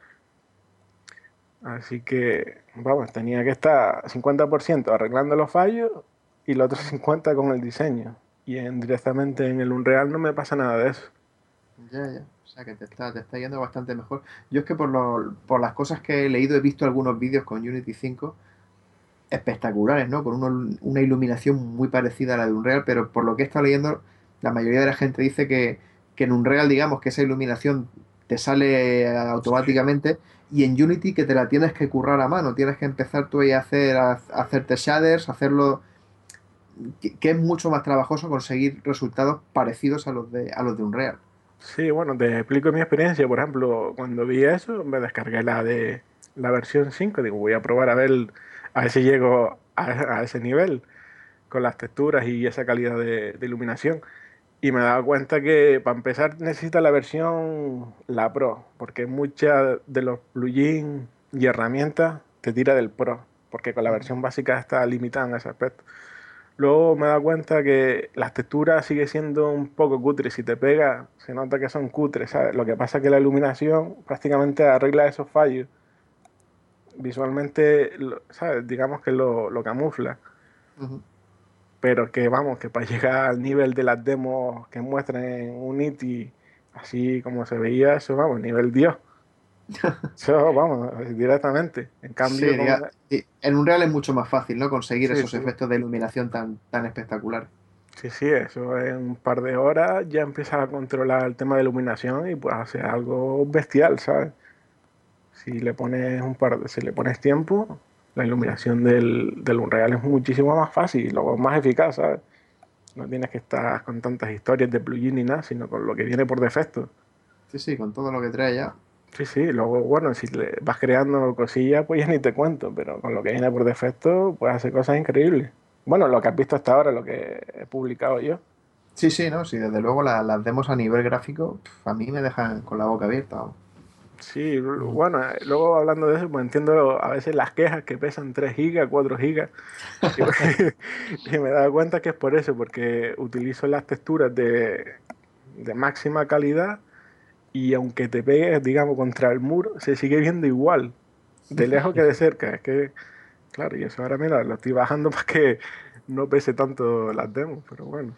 Así que, vamos, tenía que estar 50% arreglando los fallos y el otro 50% con el diseño. Y en, directamente en el Unreal no me pasa nada de eso. Ya, ya. O sea que te está, te está yendo bastante mejor. Yo es que por, lo- por las cosas que he leído he visto algunos vídeos con Unity 5 espectaculares, ¿no? Con uno- una iluminación muy parecida a la de Unreal, pero por lo que he estado leyendo, la mayoría de la gente dice que, que en Unreal, digamos, que esa iluminación te sale automáticamente y en Unity que te la tienes que currar a mano, tienes que empezar tú ahí a hacer, a, hacerte shaders, hacerlo que, es mucho más trabajoso conseguir resultados parecidos a los de, a los de Unreal. Sí, bueno, te explico mi experiencia. Por ejemplo, cuando vi eso, me descargué la de la versión 5. Digo, voy a probar a ver, a ver si llego a, ese nivel con las texturas y esa calidad de iluminación. Y me he dado cuenta que para empezar necesita la versión la Pro, porque muchas de los plugins y herramientas te tira del Pro, porque con la versión básica está limitada en ese aspecto. Luego me he dado cuenta que las texturas sigue siendo un poco cutres. Si te pega, se nota que son cutres, ¿sabes? Lo que pasa es que la iluminación prácticamente arregla esos fallos. Visualmente, ¿sabes? Digamos que lo, lo camufla. Pero que vamos, que para llegar al nivel de las demos que muestran en Unity, así como se veía, eso vamos, nivel Dios. Eso vamos, directamente. En cambio, Sí, en Unreal es mucho más fácil, ¿no? Conseguir Sí, esos sí. efectos de iluminación tan, tan espectaculares. Sí, sí, eso en un par de horas ya empiezas a controlar el tema de iluminación y puedes hacer algo bestial, ¿sabes? Si le pones un par de, si le pones tiempo, la iluminación del, del Unreal es muchísimo más fácil y luego más eficaz, ¿sabes? No tienes que estar con tantas historias de plugin ni nada, sino con lo que viene por defecto. Sí, sí, con todo lo que trae ya. Sí, sí, luego, bueno, si le vas creando cosillas, pues ya ni te cuento, pero con lo que viene por defecto, puedes hacer cosas increíbles. Bueno, lo que has visto hasta ahora, lo que he publicado yo. Sí, sí, ¿no? Sí, desde luego la- las demos a nivel gráfico a mí me dejan con la boca abierta. Sí, bueno, eh, luego hablando de eso, pues entiendo a veces las quejas que pesan 3 gigas, 4 gigas. Y, y me he dado cuenta que es por eso, porque utilizo las texturas de, de máxima calidad y aunque te pegues, digamos, contra el muro, se sigue viendo igual, de lejos que de cerca. Es que, claro, y eso ahora mira, lo estoy bajando para que no pese tanto las demos, pero bueno.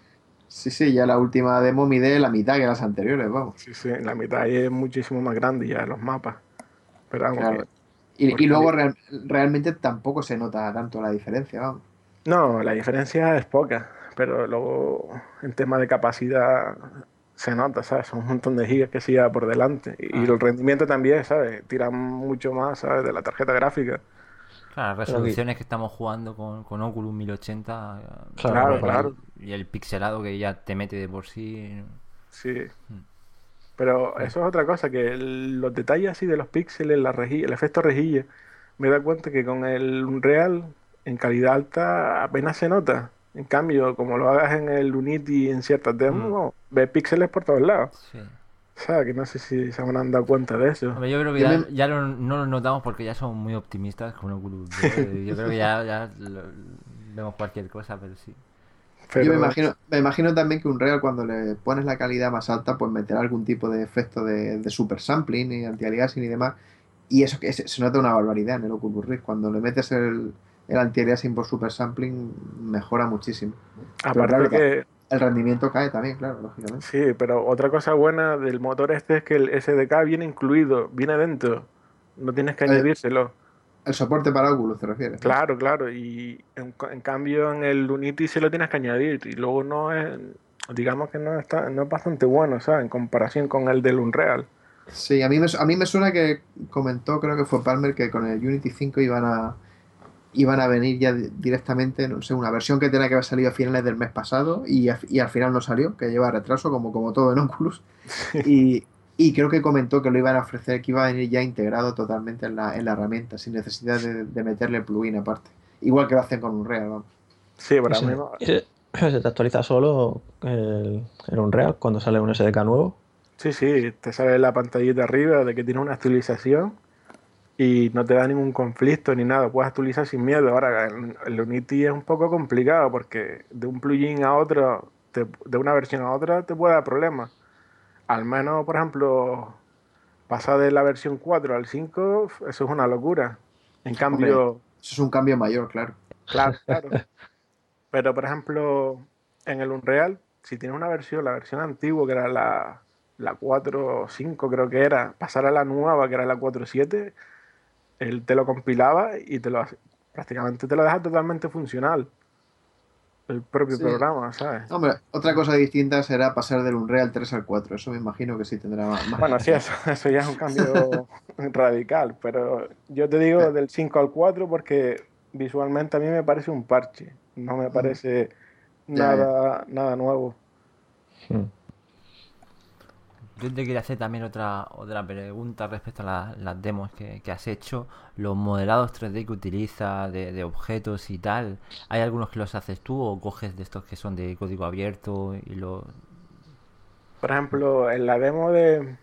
Sí, sí, ya la última demo mide la mitad que las anteriores, vamos. Sí, sí, la mitad ahí es muchísimo más grande ya los mapas. Pero vamos, Claro. que- Y, y luego real- realmente tampoco se nota tanto la diferencia, vamos. No, la diferencia es poca, pero luego en tema de capacidad se nota, ¿sabes? Son un montón de gigas que lleva por delante. Y, y el rendimiento también, ¿sabes? Tira mucho más, ¿sabes? De la tarjeta gráfica. Claro, las resoluciones que estamos jugando con, con Oculus 1080 eh, Claro, y- claro. y el pixelado que ya te mete de por sí. Sí. Mm. Pero eso es otra cosa, que el- los detalles así de los píxeles, la rejilla, el efecto rejilla, me da cuenta que con el Unreal en calidad alta apenas se nota. En cambio, como lo hagas en el Unity en ciertas demos, Mm. ves píxeles por todos lados. Sí. O sea, que no sé si se habrán dado cuenta de eso. Hombre, yo creo que Yo ya, me- ya lo- no lo notamos porque ya somos muy optimistas con Oculus. Yo, yo creo que ya, ya lo- vemos cualquier cosa, pero sí. Pero Yo me imagino, me imagino también que Unreal cuando le pones la calidad más alta, pues meterá algún tipo de efecto de, de super sampling y anti-aliasing y demás. Y eso que se, se nota una barbaridad en el Oculus Rift. Cuando le metes el, el anti-aliasing por super sampling, mejora muchísimo. aparte claro, que El rendimiento cae también, claro, lógicamente. sí, pero otra cosa buena del motor este es que el SDK viene incluido, viene dentro. No tienes que Eh. añadírselo. El soporte para Oculus, ¿te refieres? Claro, claro. Y en, en cambio en el Unity sí lo tienes que añadir. Y luego no es, digamos que no está, no es bastante bueno, ¿sabes? En comparación con el del Unreal. Sí, a mí, me, a mí me suena que comentó, creo que fue Palmer, que con el Unity 5 iban a iban a venir ya directamente, no sé, una versión que tenía que haber salido a finales del mes pasado y, a- y al final no salió, que lleva retraso, como, como todo en Oculus. Y, y creo que comentó que lo iban a ofrecer, que iba a venir ya integrado totalmente en la, en la herramienta, sin necesidad de, de meterle el plugin aparte. Igual que lo hacen con Unreal, vamos. Sí, pero a Sí. mí no- Y se, se te actualiza solo el, el Unreal cuando sale un SDK nuevo. Sí, sí, te sale la pantallita arriba de que tiene una actualización y no te da ningún conflicto ni nada, puedes actualizar sin miedo. Ahora, el, Unity es un poco complicado porque de un plugin a otro, te- de una versión a otra, te puede dar problemas. Al menos, por ejemplo, pasar de la versión 4 al 5, eso es una locura. En cambio, Eso es un cambio mayor, claro. Claro, claro. Pero, por ejemplo, en el Unreal, si tienes una versión, la versión antigua, que era la, la 4.5 creo que era, pasar a la nueva, que era la 4.7, él te lo compilaba y te lo prácticamente te lo deja totalmente funcional. El propio Sí. programa, ¿sabes? Hombre, otra cosa distinta será pasar del Unreal 3 al 4. Eso me imagino que sí tendrá más. más- Bueno, sí, eso, eso ya es un cambio radical, pero yo te digo del 5 al 4 porque visualmente a mí me parece un parche, no me parece Ya, nada, nada nuevo. Hmm. Yo te quería hacer también otra, otra pregunta respecto a la- las demos que, que has hecho. Los modelados 3D que utilizas de, de objetos y tal, ¿hay algunos que los haces tú o coges de estos que son de código abierto y los... Por ejemplo, en la demo de,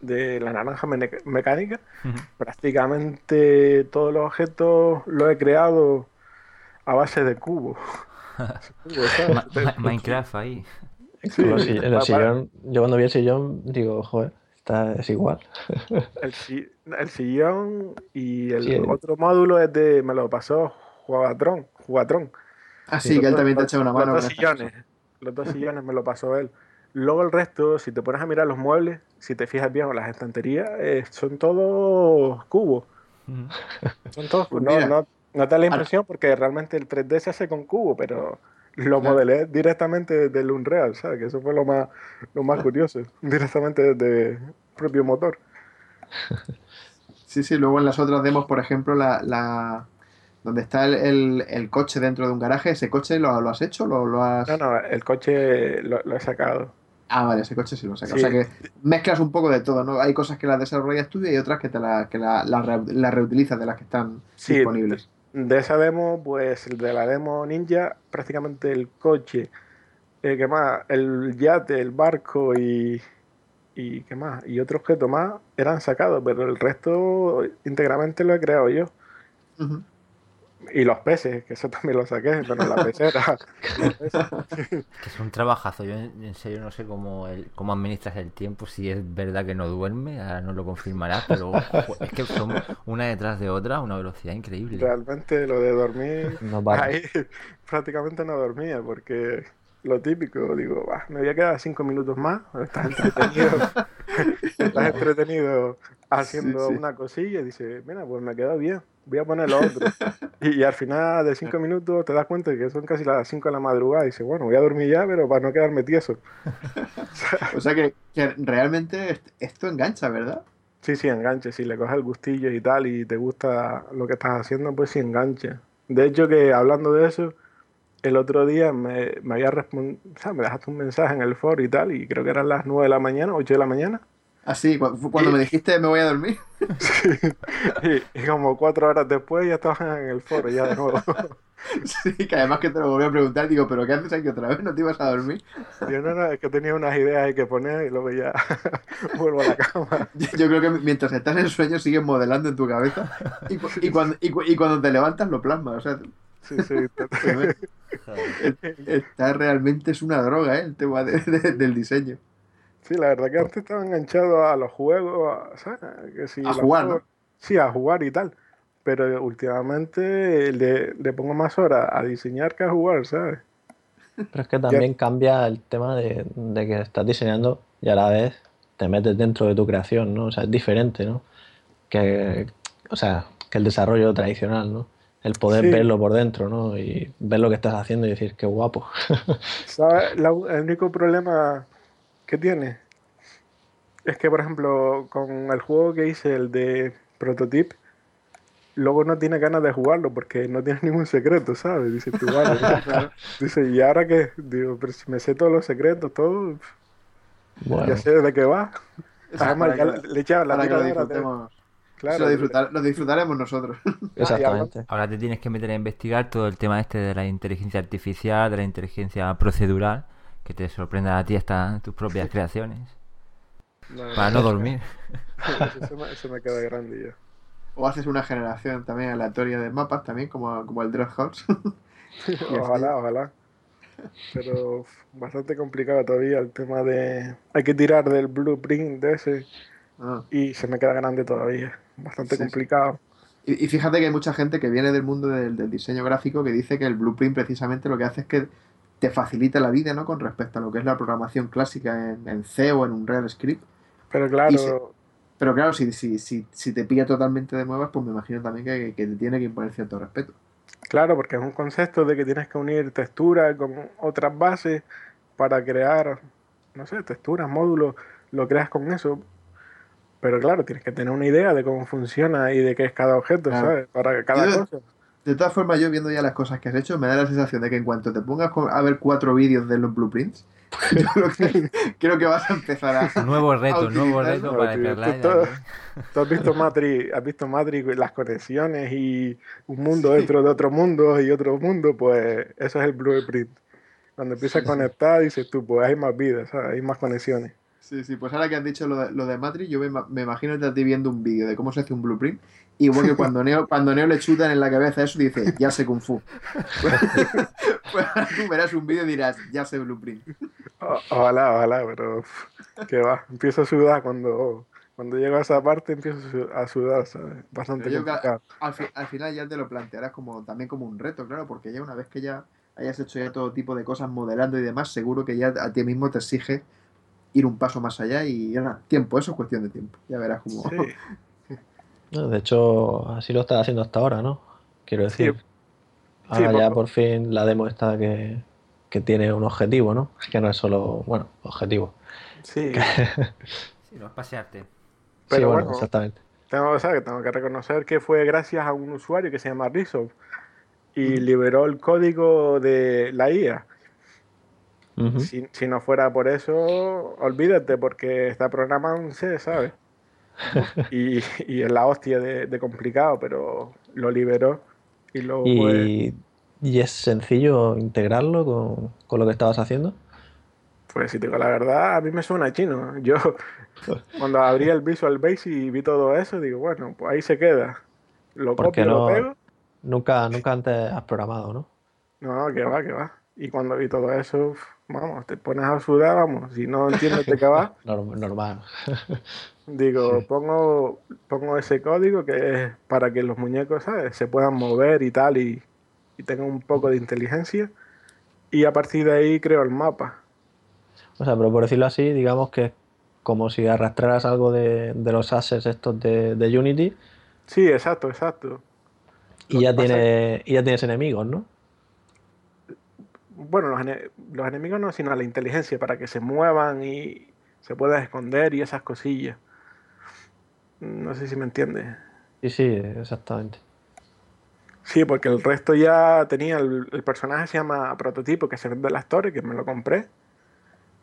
de la naranja mecánica, prácticamente todos los objetos los he creado a base de cubos. Ma- Minecraft ahí? Sí, Con los si- en el sillón, yo cuando vi el sillón digo, joder, está, es igual. El, el sillón y el Sí, el- otro módulo es de, me lo pasó Jugatron, Jugatron. Ah, sí, que él también te ha echado una mano. Los dos sillones, los dos sillones me lo pasó él. Luego el resto, si te pones a mirar los muebles, si te fijas bien en las estanterías, eh, son todos cubos. Son todos Pues cubos. No, no, no te da la impresión porque realmente el 3D se hace con cubo, pero lo Claro. modelé directamente desde el Unreal, ¿sabes? Que eso fue lo más, lo más curioso. Directamente desde el propio motor. Sí, sí, luego en las otras demos, por ejemplo, la, la- donde está el, el- el coche dentro de un garaje, ¿ese coche lo, lo has hecho? ¿Lo, lo has... No, no, el coche lo, lo he sacado. Ah, vale, ese coche sí lo has sacado. Sí. O sea que mezclas un poco de todo, ¿no? Hay cosas que las desarrollas tú y hay otras que te la, que la, la reutilizas de las que están Sí, disponibles. De esa demo, pues de la demo Ninja, prácticamente el coche, eh, ¿qué más? El yate, el barco y, y ¿qué más? Y otro objeto más eran sacados, pero el resto íntegramente lo he creado yo. Y los peces, que eso también lo saqué, pero la pecera. es un trabajazo. Yo en serio no sé cómo, el, cómo administras el tiempo, si es verdad que no duerme, ahora no lo confirmarás, pero es que son una detrás de otra a una velocidad increíble. Realmente lo de dormir, No para. ahí prácticamente no dormía, porque lo típico, digo, "Bah, me voy a quedar cinco minutos más, estás entretenido, estás entretenido haciendo Sí, sí. una cosilla y dice, mira, pues me quedó bien, voy a poner lo otro. Y, y al final de cinco minutos te das cuenta de que son casi las cinco de la madrugada y dices, bueno, voy a dormir ya, pero para no quedarme tieso. O sea que, que realmente est- esto engancha, ¿verdad? Sí, sí, enganche. Si le coges el gustillo y tal y te gusta lo que estás haciendo, pues sí engancha. De hecho, que hablando de eso, el otro día me, me había respondido, o sea, me dejaste un mensaje en el foro y tal, y creo que eran las 9 de la mañana, 8 de la mañana. Así, cu- cuando Y- me dijiste me voy a dormir. Y, y como cuatro horas después ya estabas en el foro ya de nuevo. Sí, que además que te lo volví a preguntar, digo, ¿pero qué haces aquí otra vez? ¿No te ibas a dormir? Yo no, no, es que tenía unas ideas ahí que poner y luego ya vuelvo a la cama. Yo, yo creo que mientras estás en sueño sigues modelando en tu cabeza y, cu- y cuando, y, cu- y cuando te levantas lo plasmas. O sea, Sí, sí. realmente es una droga, ¿eh? El tema de- de- del diseño. Sí, la verdad que antes estaba enganchado a los juegos, a, ¿sabes? Que si A jugar. Sí, a jugar y tal. Pero últimamente le, le pongo más horas a diseñar que a jugar, ¿sabes? Pero es que también cambia el tema de, de que estás diseñando y a la vez te metes dentro de tu creación, ¿no? O sea, es diferente, ¿no? Que, o sea, que el desarrollo tradicional, ¿no? El poder Sí. verlo por dentro, ¿no? Y ver lo que estás haciendo y decir, qué guapo. ¿Sabes? La- el único problema que tiene es que, por ejemplo, con el juego que hice, el de Prototype, luego no tiene ganas de jugarlo porque no tiene ningún secreto, ¿sabes? Dice tú, vale, ¿no? Dice, ¿y ahora qué? Digo, pero si me sé todos los secretos, todo, Bueno, ya sé de qué va. Además, para ya que- le echaba la para que lo de- disfrutemos. Claro, Eso lo, disfrutar- lo disfrutaremos nosotros. exactamente. Ahora te tienes que meter a investigar todo el tema este de la inteligencia artificial, de la inteligencia procedural, que te sorprenda a ti hasta tus propias creaciones, no, para no dormir. Eso me, eso me queda grande ya. O haces una generación también aleatoria de mapas, también como, como el Dread House. Ojalá, ojalá. Pero bastante complicado todavía el tema de... Hay que tirar del blueprint de ese Ah. y se me queda grande todavía. Bastante Sí, sí. complicado. Y, y fíjate que hay mucha gente que viene del mundo del, del diseño gráfico que dice que el blueprint precisamente lo que hace es que te facilita la vida, ¿no? Con respecto a lo que es la programación clásica en, en C o en un Real Script. Pero claro, se- Pero claro, si, si, si, si te pilla totalmente de nuevas, pues me imagino también que, que te tiene que imponer cierto respeto. claro, porque es un concepto de que tienes que unir texturas con otras bases para crear, no sé, texturas, módulos, lo creas con eso. Pero claro, tienes que tener una idea de cómo funciona y de qué es cada objeto, Claro. ¿sabes? Para cada Yo- cosa. De todas formas, yo viendo ya las cosas que has hecho, me da la sensación de que en cuanto te pongas a ver cuatro vídeos de los blueprints, yo creo que, creo que vas a empezar a... Nuevo reto, a nuevo reto para aquí. Tú has visto Matrix, has visto Matrix, las conexiones y un mundo dentro de otro mundo y otro mundo, pues eso es el blueprint. Cuando empiezas a conectar, dices tú, pues hay más vida, ¿sabes? hay más conexiones. Sí, sí, pues ahora que has dicho lo de, lo de Matrix, yo me imagino a ti viendo un vídeo de cómo se hace un blueprint. Y bueno, que cuando Neo, cuando Neo le chutan en la cabeza eso, dice, ya sé Kung Fu. pues tú verás un vídeo y dirás, ya sé blueprint. O- ojalá, ojalá, pero que va, empiezo a sudar cuando, cuando llego a esa parte, empiezo a su- a sudar, ¿sabes? Bastante yo complicado. al, fi- al final ya te lo plantearás como también como un reto, claro, porque ya una vez que ya hayas hecho ya todo tipo de cosas modelando y demás, seguro que ya a ti mismo te exige ir un paso más allá y nada, tiempo, eso es cuestión de tiempo. Ya verás cómo... Sí, No, De hecho, así lo estás haciendo hasta ahora, ¿no? Quiero decir. Ahora Sí, ya por- por fin la demo está que, que tiene un objetivo, ¿no? Que no es solo, bueno, objetivo. sí. Sí, no es pasearte. sí, Pero bueno, bueno. exactamente. Tengo, ¿sabes? Tengo que reconocer que fue gracias a un usuario que se llama Rizov y liberó el código de la IA. Si, si no fuera por eso, olvídate, porque está programado en C, ¿sabes? Y, y es la hostia de, de complicado, pero lo liberó y luego pues, Y, y es sencillo integrarlo con, con lo que estabas haciendo. pues si te digo la verdad, a mí me suena chino. Yo cuando abrí el Visual Basic y vi todo eso, digo, bueno, pues ahí se queda. Lo copio, lo no- pego. Nunca, nunca antes has programado, ¿no? No, que va, que va. Y cuando vi todo eso, vamos, te pones a sudar, vamos, si no entiendes de qué va, Norm- Normal. Digo, pongo, pongo ese código que es para que los muñecos, ¿sabes? Se puedan mover y tal y, y tengan un poco de inteligencia. Y a partir de ahí creo el mapa. O sea, pero por decirlo así, digamos que es como si arrastraras algo de, de los assets estos de, de Unity Sí, exacto, exacto. y ya, tiene, y ya tienes enemigos, ¿no? Bueno, los, los enemigos no, sino la inteligencia para que se muevan y se puedan esconder y esas cosillas. No sé si me entiendes. Sí, sí, exactamente. Sí, porque el resto ya tenía, el, el personaje se llama Prototipo, que se vende en la Store, que me lo compré.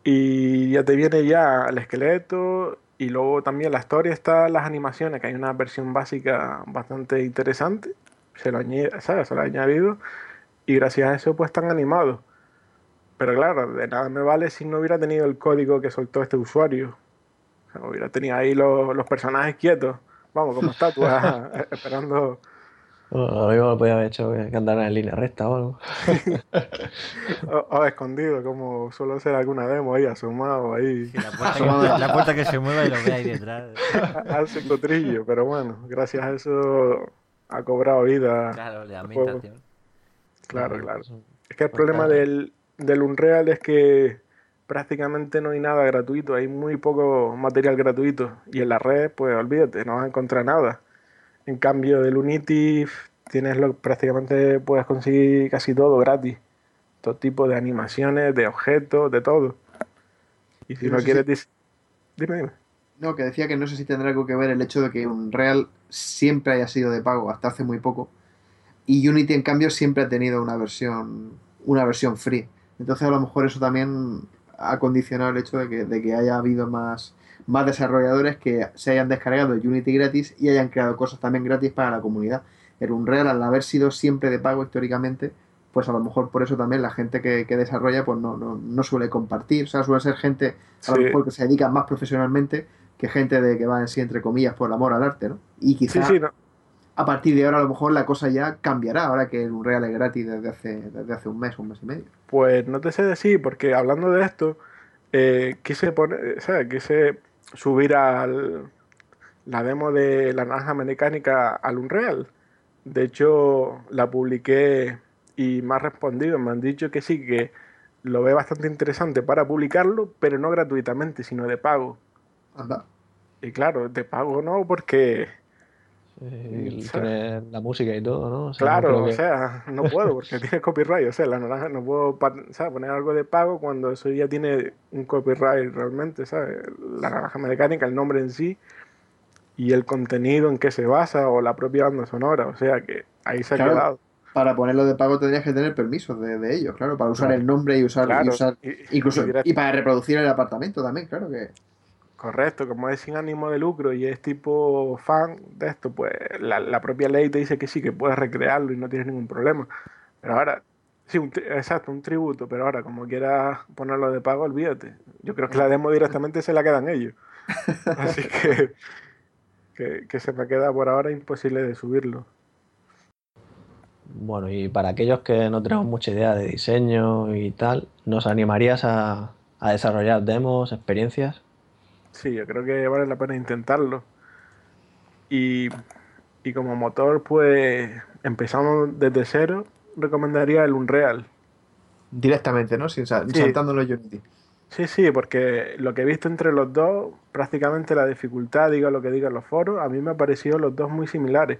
Y ya te viene ya el esqueleto y luego también la historia está las animaciones, que hay una versión básica bastante interesante. Se lo, añe- ¿sabes? Se lo he añadido y gracias a eso pues están animados. Pero claro, de nada me vale si no hubiera tenido el código que soltó este usuario. Hubiera tenido ahí los, los personajes quietos, vamos, como estatuas, esperando Bueno, lo mismo lo podía haber hecho que que andaran en línea recta o algo. O, o escondido, como suelo hacer alguna demo ahí, asomado ahí, Sí, la, puerta que, la puerta que se mueva y lo ve ahí detrás. al secotrillo, pero bueno, gracias a eso ha cobrado vida. Claro, el juego. ambientación. Claro, claro. Es que el problema del, del Unreal es que prácticamente no hay nada gratuito, hay muy poco material gratuito. Y en la red, pues olvídate, no vas a encontrar nada. En cambio, del Unity tienes lo, prácticamente puedes conseguir casi todo gratis. Todo tipo de animaciones, de objetos, de todo. Y si no, quieres... si- Dime, dime. No, que decía que no sé si tendrá algo que ver el hecho de que Unreal siempre haya sido de pago hasta hace muy poco y Unity en cambio siempre ha tenido una versión una versión free. Entonces a lo mejor eso también ha condicionado el hecho de que, de que haya habido más, más desarrolladores que se hayan descargado Unity gratis y hayan creado cosas también gratis para la comunidad. El Unreal al haber sido siempre de pago históricamente, pues a lo mejor por eso también la gente que, que desarrolla pues no, no, no suele compartir, o sea, suele ser gente a lo Sí. mejor que se dedica más profesionalmente que gente de que va en sí, entre comillas, por amor al arte, ¿no? Y Sí, quizá sí, no. A partir de ahora a lo mejor la cosa ya cambiará, ahora que el Unreal es gratis desde hace, desde hace un mes, un mes y medio. Pues no te sé decir, porque hablando de esto, eh, quise poner, quise subir al, la demo de la naranja mecánica al Unreal. De hecho, la publiqué y me ha respondido, me han dicho que sí, que lo ve bastante interesante para publicarlo, pero no gratuitamente, sino de pago. Anda. Y claro, de pago no, porque, Eh, Sí. tener la música y todo, ¿no? O sea, no claro, o sea, no puedo, porque tiene copyright. O sea, la naranja no puedo o sea, poner algo de pago cuando eso ya tiene un copyright realmente, ¿sabes? La naranja mecánica, el nombre en sí, y el contenido en que se basa, o la propia banda sonora. O sea, que ahí se ha Claro. quedado. Para ponerlo de pago tendrías que tener permisos de, de ellos, claro, para usar Claro. el nombre y usar, y Claro, usar y- incluso y para reproducir el apartamento también, claro que Correcto, como es sin ánimo de lucro y es tipo fan de esto, pues la, la propia ley te dice que sí, que puedes recrearlo y no tienes ningún problema. Pero ahora, sí, un tri- exacto, un tributo, pero ahora como quieras ponerlo de pago, olvídate. Yo creo que la demo directamente se la quedan ellos. Así que, que, que se me queda por ahora imposible de subirlo. Bueno, y para aquellos que no tenemos mucha idea de diseño y tal, ¿nos animarías a, a desarrollar demos, experiencias? Sí, yo creo que vale la pena intentarlo. Y, y como motor, pues empezamos desde cero, recomendaría el Unreal. directamente, ¿no? Sin, sal- Sí. saltándolo Unity. Sí, sí, porque lo que he visto entre los dos, prácticamente la dificultad, diga lo que digan los foros, a mí me ha parecido los dos muy similares.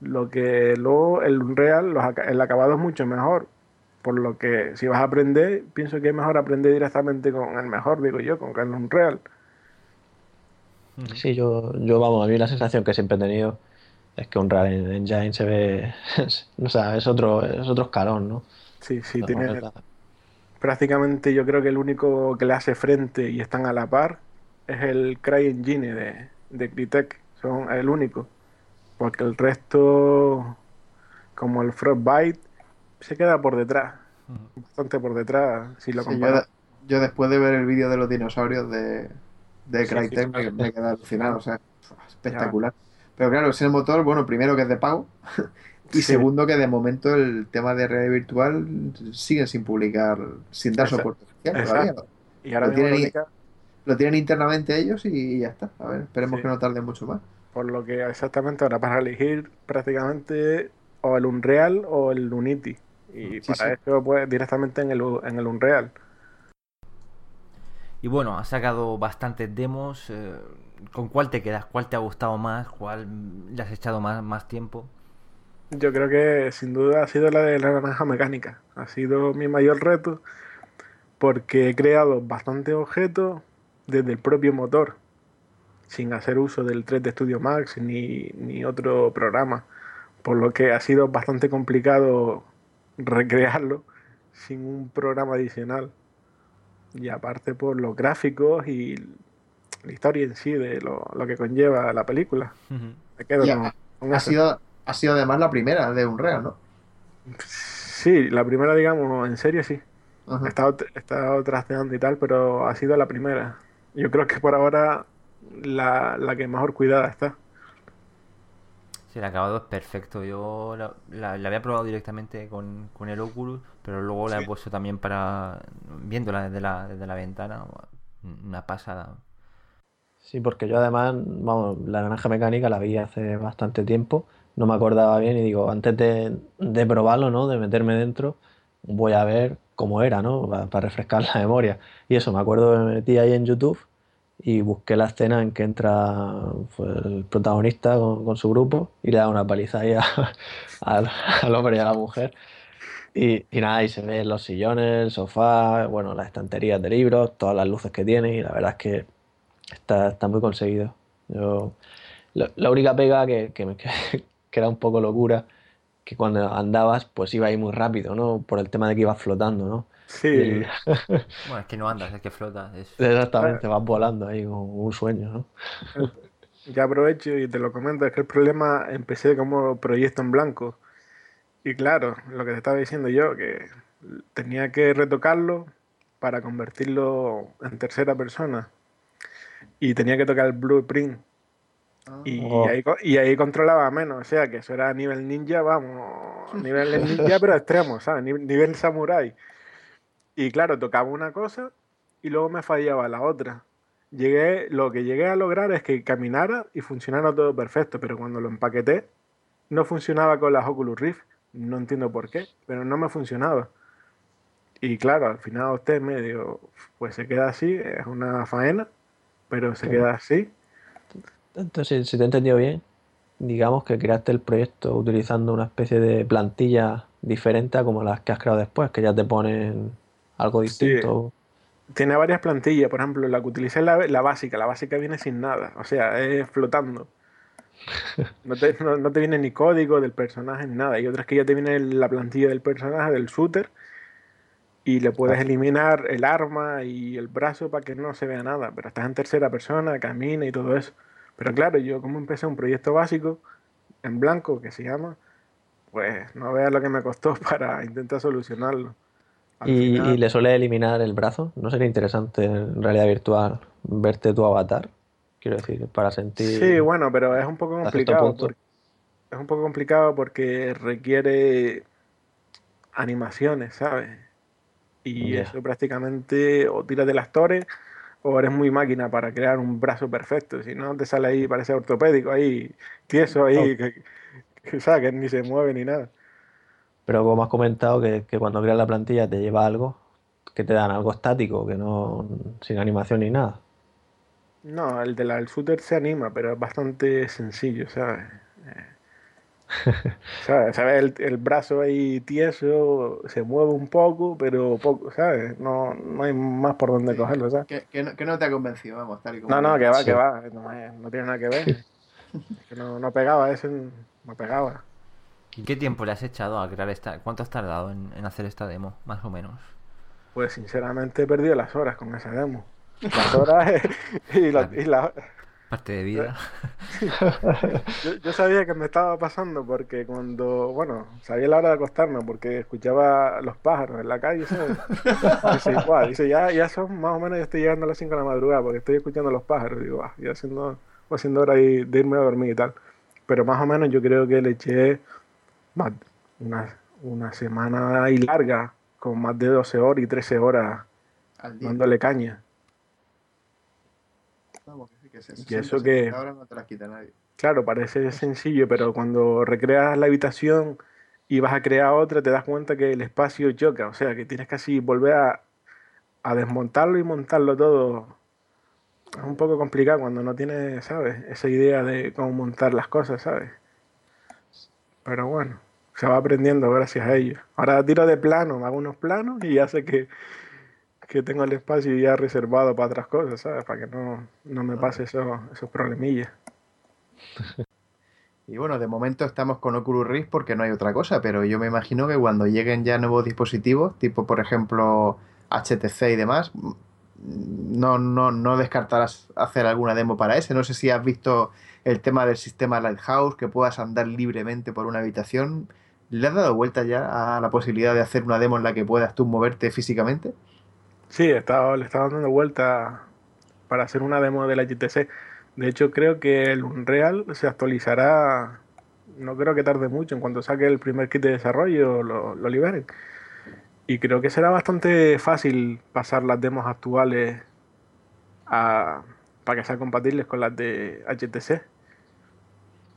Lo que luego el Unreal, los el acabado es mucho mejor. Por lo que si vas a aprender, pienso que es mejor aprender directamente con el mejor, digo yo, con el Unreal. Sí, yo, yo, vamos, a mí la sensación que siempre he tenido es que un Unreal Engine se ve, o sea, es otro, es otro escalón, ¿no? Sí, sí, tiene prácticamente yo creo que el único que le hace frente y están a la par es el CryEngine de, de Crytek. Son el único. Porque el resto, como el Frostbite, se queda por detrás. Bastante por detrás, si lo Sí, yo, comparas. yo después de ver el vídeo de los dinosaurios de, de Crytek sí, me, sí. me quedé alucinado, o sea, espectacular. Pero claro, es el motor, bueno, primero que es de pago y Sí. segundo que de momento el tema de realidad virtual siguen sin publicar, sin dar soporte oficial todavía. Y ahora lo tienen- única- Lo tienen internamente ellos y ya está. A ver, esperemos que no tarde mucho más. por lo que exactamente ahora para elegir prácticamente o el Unreal o el Unity. Y para eso pues directamente en el, en el Unreal. Y bueno, has sacado bastantes demos. eh, ¿Con cuál te quedas? ¿Cuál te ha gustado más? ¿Cuál le has echado más, tiempo? Yo creo que sin duda ha sido la de la naranja mecánica. Ha sido mi mayor reto porque he creado bastantes objetos desde el propio motor, sin hacer uso del 3D Studio Max ni, ni otro programa. Por lo que ha sido bastante complicado recrearlo sin un programa adicional. Y aparte por los gráficos y la historia en sí de lo, lo que conlleva la película. Me quedo Ya, con- con Ha eso. sido, ha sido además la primera de Unreal, ¿no? Sí, la primera, digamos, en serio sí. He estado, he estado trasteando y tal, pero ha sido la primera. Yo creo que por ahora la, la que mejor cuidada está. Sí, el acabado es perfecto. Yo la, la- la había probado directamente con, con el Oculus, pero luego la he puesto también para viéndola desde la, desde la ventana. Una pasada. Sí, porque yo además, vamos, la naranja mecánica la vi hace bastante tiempo, no me acordaba bien y digo, antes de, de probarlo, ¿no? De meterme dentro, voy a ver cómo era, ¿no? Para, para refrescar la memoria. Y eso, me acuerdo, me metí ahí en YouTube y busqué la escena en que entra pues, el protagonista con, su grupo y le da una paliza ahí al, hombre y a la mujer. Y, nada, y se ven los sillones, el sofá, bueno, las estanterías de libros, todas las luces que tiene y la verdad es que está, está muy conseguido. Yo, la, única pega que, que, que, era un poco locura, que cuando andabas pues iba ahí muy rápido, ¿no? Por el tema de que ibas flotando, ¿no? Sí. Bueno, es que no andas, es que flotas. Exactamente, vas volando ahí como un sueño, ¿no? Ya aprovecho y te lo comento, es que el problema empecé como proyecto en blanco. Y claro, lo que te estaba diciendo yo, que tenía que retocarlo para convertirlo en tercera persona. Y tenía que tocar el blueprint. Y, oh. ahí, y, ahí, controlaba menos, o sea que eso era nivel ninja, vamos, nivel ninja pero extremo, ¿sabes? Nivel samurai. Y claro, tocaba una cosa y luego me fallaba la otra. Llegué, lo que llegué a lograr es que caminara y funcionara todo perfecto, pero cuando lo empaqueté no funcionaba con las Oculus Rift. No entiendo por qué, pero no me funcionaba. Y claro, al final usted medio, pues se queda así, es una faena, pero se queda así. Entonces, si te he entendido bien, digamos que creaste el proyecto utilizando una especie de plantilla diferente a como las que has creado después, que ya te ponen algo distinto. Tiene varias plantillas, por ejemplo, la que utilicé es la, básica, la básica viene sin nada, o sea, es flotando. No te, no, te, viene ni código del personaje ni nada. Y otras que ya te viene la plantilla del personaje, del shooter, y le puedes eliminar el arma y el brazo para que no se vea nada. Pero estás en tercera persona, camina y todo eso. Pero claro, yo como empecé un proyecto básico en blanco que se llama, pues no veas lo que me costó para intentar solucionarlo. Y, le suele eliminar el brazo. ¿No sería interesante en realidad virtual verte tu avatar? Quiero decir, para sentir. Sí, bueno, pero es un poco complicado. es un poco complicado porque requiere animaciones, ¿sabes? Y eso prácticamente o tiras de las torres o eres muy máquina para crear un brazo perfecto. Si no, te sale ahí, parece ortopédico, ahí, tieso, ahí, que, que ni se mueve ni nada. Pero como has comentado, que, cuando creas la plantilla te lleva algo, que te dan algo estático, que no sin animación ni nada. No, el de la del shooter se anima, pero es bastante sencillo, ¿sabes? ¿Sabes? El, el, brazo ahí tieso, se mueve un poco, pero poco, ¿sabes? No, no hay más por dónde cogerlo, ¿sabes? Que, no, te ha convencido, vamos, tal y como. No, no, que va, que va, no, tiene nada que ver. que no, no pegaba, ese no pegaba. ¿Y qué tiempo le has echado a crear esta? ¿Cuánto has tardado en, hacer esta demo, más o menos? Pues sinceramente he perdido las horas con esa demo. Las horas y, la, Parte de vida. yo, sabía que me estaba pasando porque cuando, bueno, sabía la hora de acostarme porque escuchaba los pájaros en la calle, Dice, igual, dice, ya, ya son más o menos, ya estoy llegando a las 5 de la madrugada porque estoy escuchando los pájaros. Digo, ah, ya haciendo, haciendo hora de irme a dormir y tal. Pero más o menos yo creo que le eché una, una semana ahí larga, con más de 12 horas y 13 horas dándole caña. Y eso que... Claro, parece sencillo, pero cuando recreas la habitación y vas a crear otra, te das cuenta que el espacio choca, o sea, que tienes que así volver a, a desmontarlo y montarlo todo. Es un poco complicado cuando no tienes, ¿sabes? Esa idea de cómo montar las cosas, ¿sabes? Pero bueno, se va aprendiendo gracias a ello. Ahora tiro de plano, hago unos planos y ya sé que, tengo el espacio ya reservado para otras cosas, ¿sabes? Para que no, me pase esos, esos problemillas. Y bueno, de momento estamos con Oculus Rift porque no hay otra cosa, pero yo me imagino que cuando lleguen ya nuevos dispositivos, tipo por ejemplo HTC y demás, no, no, no descartarás hacer alguna demo para ese. No sé si has visto el tema del sistema Lighthouse, que puedas andar libremente por una habitación. ¿Le has dado vuelta ya a la posibilidad de hacer una demo en la que puedas tú moverte físicamente? Sí, le estaba dando vuelta para hacer una demo de la GTC. De hecho, creo que el Unreal se actualizará, no creo que tarde mucho, en cuanto saque el primer kit de desarrollo lo, lo liberen. Y creo que será bastante fácil pasar las demos actuales a, para que sean compatibles con las de HTC.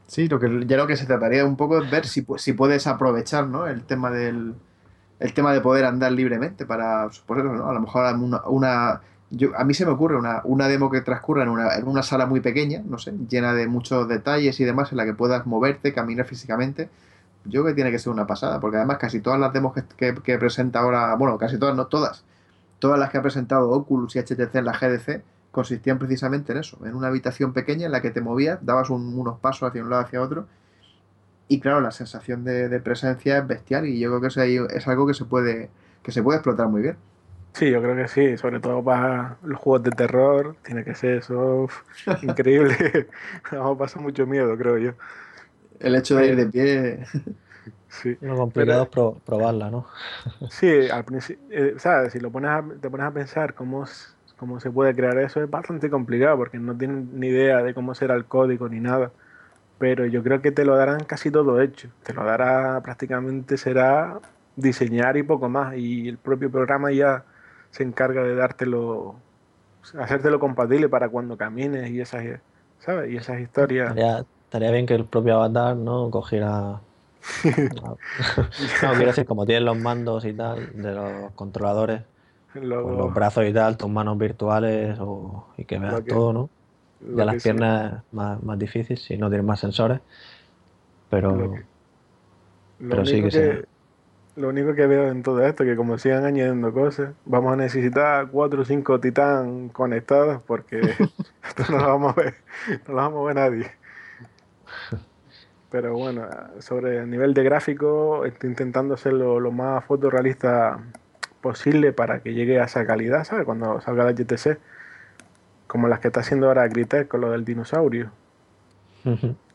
Sí, lo que, ya lo que se trataría un poco es ver si, si puedes aprovechar ¿no? el tema del el tema de poder andar libremente para, pues a lo mejor una, yo, a mí se me ocurre una, una demo que transcurra en una, en una sala muy pequeña, no sé, llena de muchos detalles y demás, en la que puedas moverte, caminar físicamente. Yo creo que tiene que ser una pasada, porque además casi todas las demos que, que, que presenta ahora, bueno, casi todas, no todas, todas las que ha presentado Oculus y HTC en la GDC consistían precisamente en eso, en una habitación pequeña en la que te movías, dabas un- unos pasos hacia un lado hacia otro y claro, la sensación de, de presencia es bestial y yo creo que eso ahí es algo que se puede que se puede explotar muy bien. Sí, yo creo que sí, sobre todo para los juegos de terror, tiene que ser eso uf, increíble. Vamos a pasar mucho miedo, creo yo. El hecho de ir de pie, Sí. Lo complicado es pro- probarla, ¿no? Sí, al principio, ¿sabes? Si lo pones a- te pones a pensar cómo, s- cómo se puede crear eso, es bastante complicado porque no tienen ni idea de cómo será el código ni nada. Pero yo creo que te lo darán casi todo hecho. Te lo dará prácticamente será diseñar y poco más. Y el propio programa ya se encarga de dártelo, hacértelo compatible para cuando camines y esas, ¿sabes? Y esas historias. Estaría, estaría bien que el propio avatar, ¿no? Cogiera. No, quiero decir, como tienen los mandos y tal, de los controladores, con los brazos y tal, tus manos virtuales o, y que veas que- todo, ¿no? Lo Ya las piernas más, más difícil si no tienes más sensores. Pero Lo que- Lo Pero sí único que sea. Lo único que veo en todo esto es que como sigan añadiendo cosas, vamos a necesitar cuatro o cinco titán conectados porque esto no lo vamos a ver, no lo vamos a ver nadie. Pero bueno, sobre el nivel de gráfico, estoy intentando hacerlo lo más fotorrealista posible para que llegue a esa calidad, ¿sabes? Cuando salga la GTC, como las que está haciendo ahora Crytek con lo del dinosaurio.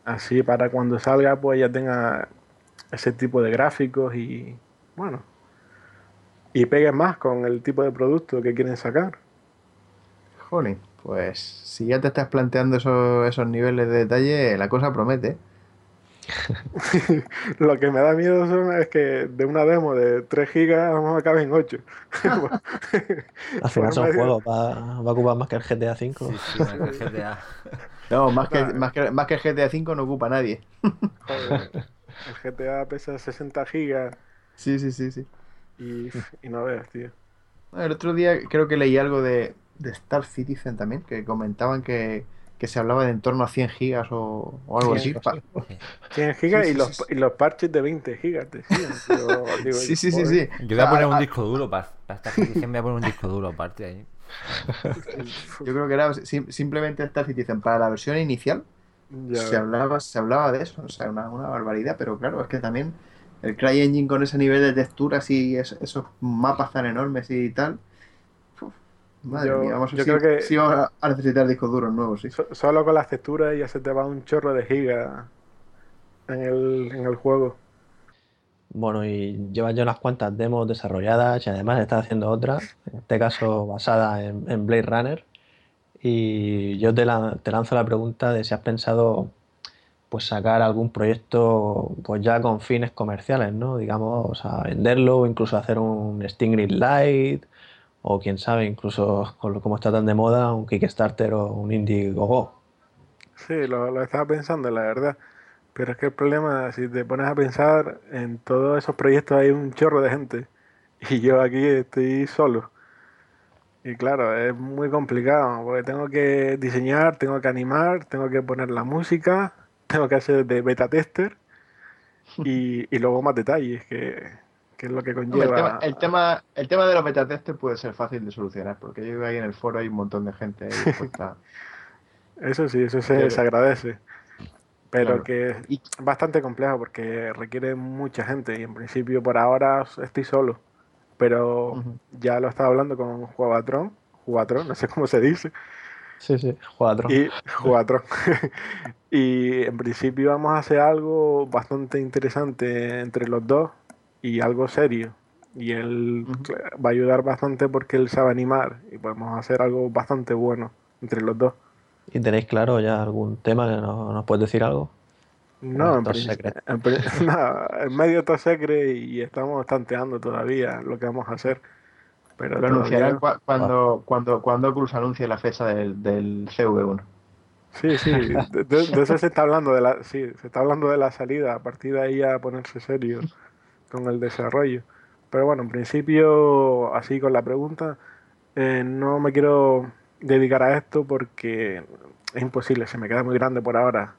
Así para cuando salga, pues ya tenga ese tipo de gráficos y bueno. Y pegue más con el tipo de producto que quieren sacar. Jolín, pues si ya te estás planteando esos, esos niveles de detalle, la cosa promete. Lo que me da miedo son, es que de una demo de 3 gigas vamos a acabar en 8. al final son juegos, va, va a ocupar más que el GTA V. Sí, sí, más que el GTA. No, más que, más que, más que el GTA V no ocupa nadie. Joder, el GTA pesa 60 gigas Sí, sí, sí, sí. y, y no veas, tío. El otro día creo que leí algo de, de Star Citizen también, que comentaban que, que se hablaba de en torno a 100 gigas o, o algo así. 100, Pa- 100 gigas Sí, y, los, sí. y los parches de 20 gigas, decían. Pero, digo, Sí, sí, sí, sí. Yo voy a poner Ah, un ah, disco duro para, para esta edición, voy a poner un disco duro aparte ahí. Yo creo que era sim- simplemente Star Citizen para la versión inicial. Ya. Se hablaba, se hablaba de eso, o sea, una, una barbaridad, pero claro, es que también el CryEngine con ese nivel de texturas y es- esos mapas tan enormes y tal. Madre Yo- mía, vamos a yo sí, creo que- sí vamos a- necesitar discos duros nuevos, sí. So- solo con las texturas ya se te va un chorro de gigas en el, en el juego. Bueno, y llevas ya unas cuantas demos desarrolladas y además estás haciendo otra, en este caso basada en, en Blade Runner. Y yo te, la- te lanzo la pregunta de si has pensado pues sacar algún proyecto pues ya con fines comerciales, ¿no? Digamos, a venderlo o incluso hacer un Stingray Lite o quién sabe, incluso con como está tan de moda, un Kickstarter o un Indiegogo. Sí, lo, lo estaba pensando, la verdad. Pero es que el problema, si te pones a pensar, en todos esos proyectos hay un chorro de gente. Y yo aquí estoy solo. Y claro, es muy complicado, porque tengo que diseñar, tengo que animar, tengo que poner la música, tengo que hacer de beta tester y luego más detalles, que, que es lo que Hombre, el, conlleva. tema, el, tema, el tema de los betatesters puede ser fácil de solucionar, porque yo veo ahí en el foro hay un montón de gente ahí dispuesta. Eso sí, eso se, agradece. Pero Claro. que es bastante complejo porque requiere mucha gente y en principio por ahora estoy solo. Pero ya lo estaba hablando con Jugatron, Jugatron, no sé cómo se dice, Sí, sí, cuatro. y Jugatron. y en principio vamos a hacer algo bastante interesante entre los dos y algo serio. Y él va a ayudar bastante porque él sabe animar y podemos hacer algo bastante bueno entre los dos. ¿Y tenéis claro ya algún tema que nos, nos puedes decir algo? No, en, en no, en medio top secret y estamos tanteando todavía lo que vamos a hacer. Pero Lo anunciarán cua- cuando, cuando, cuando Oculus anuncie la fecha del, del CV1. Sí, sí, de, de- de eso se está hablando de la, sí, se está hablando de la salida, a partir de ahí a ponerse serio con el desarrollo. Pero bueno, en principio, así con la pregunta, eh, no me quiero dedicar a esto porque es imposible, se me queda muy grande por ahora.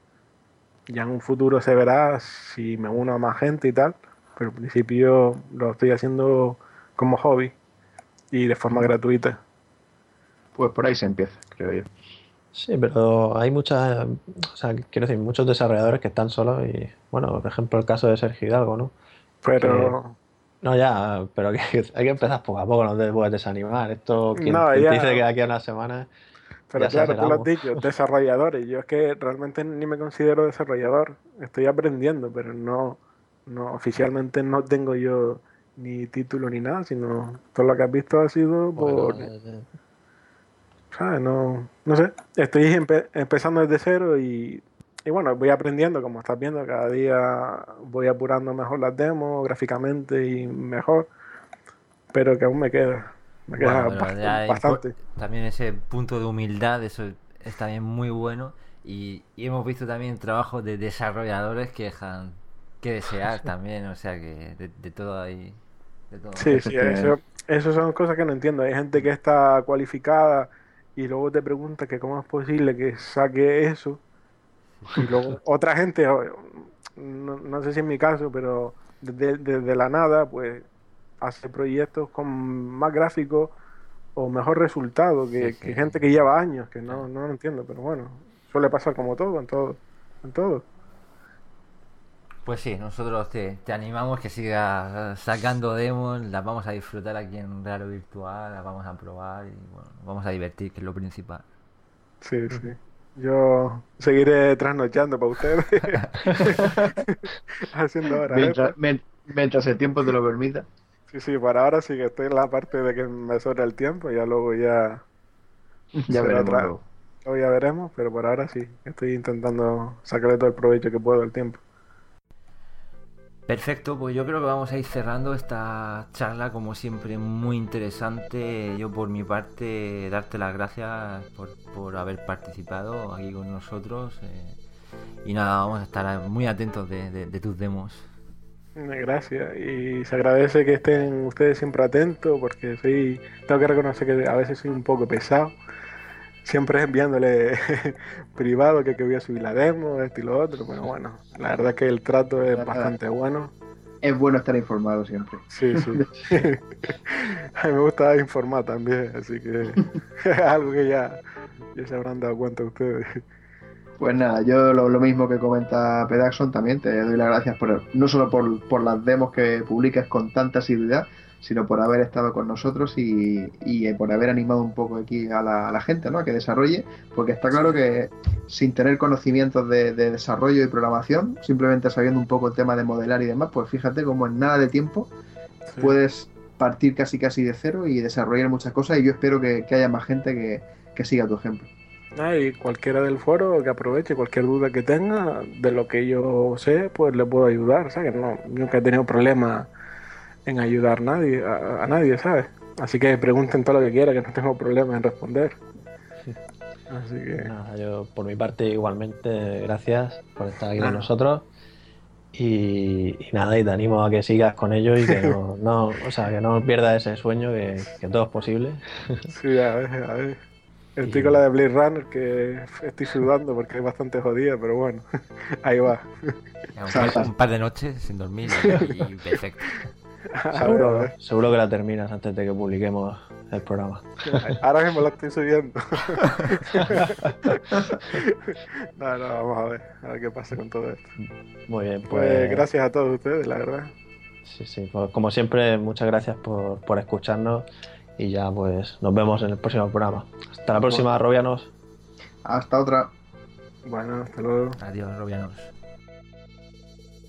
Ya en un futuro se verá si me uno a más gente y tal, pero al principio lo estoy haciendo como hobby y de forma gratuita. Pues por ahí se empieza, creo yo. Sí, pero hay muchas, o sea, quiero decir, muchos desarrolladores que están solos y, bueno, por ejemplo, el caso de Sergio Hidalgo, ¿no? Pero No, ya, pero que hay que empezar poco a poco, no te puedes desanimar. Esto, quien, No, quien dice que de aquí a una semana, Pero claro, tú lo has dicho, desarrolladores. Yo es que realmente ni me considero desarrollador. Estoy aprendiendo, pero no, no oficialmente no tengo yo ni título ni nada, sino todo lo que has visto ha sido por, bueno, eh, ¿sabes? No, no sé. Estoy empe- empezando desde cero y, y bueno, voy aprendiendo, como estás viendo, cada día voy apurando mejor las demos gráficamente y mejor, pero que aún me queda, me queda Bueno, pero bast- ya hay bastante. también ese punto de humildad, eso es también muy bueno. Y, y hemos visto también trabajos de desarrolladores que dejan que desear también, o sea que de, de todo ahí. De todo. Sí, sí, eso, eso son cosas que no entiendo. Hay gente que está cualificada y luego te pregunta que cómo es posible que saque eso. Y luego otra gente, no, no sé si es mi caso, pero desde, desde la nada, pues hace proyectos con más gráficos o mejor resultado que, Sí, sí. que gente que lleva años, que no, no lo entiendo, pero bueno, suele pasar como todo, en todo, en todo. Pues sí, nosotros te, te animamos que sigas sacando demos, las vamos a disfrutar aquí en Raro Virtual, las vamos a probar y bueno, vamos a divertir, que es lo principal. Sí, sí. Yo seguiré trasnochando para ustedes. Haciendo horas Mientras, men- mientras el tiempo te lo permita. Sí, sí, para ahora sí que estoy en la parte de que me sobra el tiempo, ya luego ya, Ya veremos otra- luego. luego ya veremos, pero por ahora sí, estoy intentando sacarle todo el provecho que puedo al tiempo. Perfecto, pues yo creo que vamos a ir cerrando esta charla como siempre muy interesante. Yo por mi parte darte las gracias por, por haber participado aquí con nosotros. eh, y nada, vamos a estar muy atentos de, de- tus demos. Gracias, y se agradece que estén ustedes siempre atentos, porque soy, tengo que reconocer que a veces soy un poco pesado, siempre enviándole privado que, que voy a subir la demo, esto y lo otro, pero bueno, la verdad es que el trato es bastante bueno. Es bueno estar informado siempre. Sí, sí. A mí me gusta informar también, así que es algo que ya, ya se habrán dado cuenta ustedes. Pues nada, yo lo, lo mismo que comenta Pedaxon también, te doy las gracias por, no solo por, por las demos que publicas con tanta asiduidad, sino por haber estado con nosotros y, y por haber animado un poco aquí a la, a la gente, ¿no? A que desarrolle, porque está claro que sin tener conocimientos de, de desarrollo y programación, simplemente sabiendo un poco el tema de modelar y demás, pues fíjate cómo en nada de tiempo Sí. puedes partir casi casi de cero y desarrollar muchas cosas y yo espero que, que haya más gente que, que siga tu ejemplo. Ah, y cualquiera del foro que aproveche cualquier duda que tenga de lo que yo sé, pues le puedo ayudar, ¿sabes? No, nunca he tenido problema en ayudar nadie, a, a nadie, ¿sabes? Así que pregunten todo lo que quieran, que no tengo problema en responder. Así que nada, yo por mi parte igualmente gracias por estar aquí con nosotros. Y, y nada, y te animo a que sigas con ello y que no, no, o sea, que no pierdas ese sueño, que, que todo es posible. sí, a ver, a ver. Estoy con la de Blade Runner que estoy sudando porque es bastante jodida, pero bueno, ahí va. Un par, un par de noches sin dormir y perfecto. Seguro, ver. seguro que la terminas antes de que publiquemos el programa. Ahora mismo la estoy subiendo. no, no, vamos a ver, a ver qué pasa con todo esto. Muy bien, Pues pues gracias a todos ustedes, la verdad. Sí, sí, pues como siempre, muchas gracias por, por escucharnos y ya pues nos vemos en el próximo programa. Hasta la próxima, Robianos. Hasta otra. Bueno, hasta luego. Adiós, Robianos.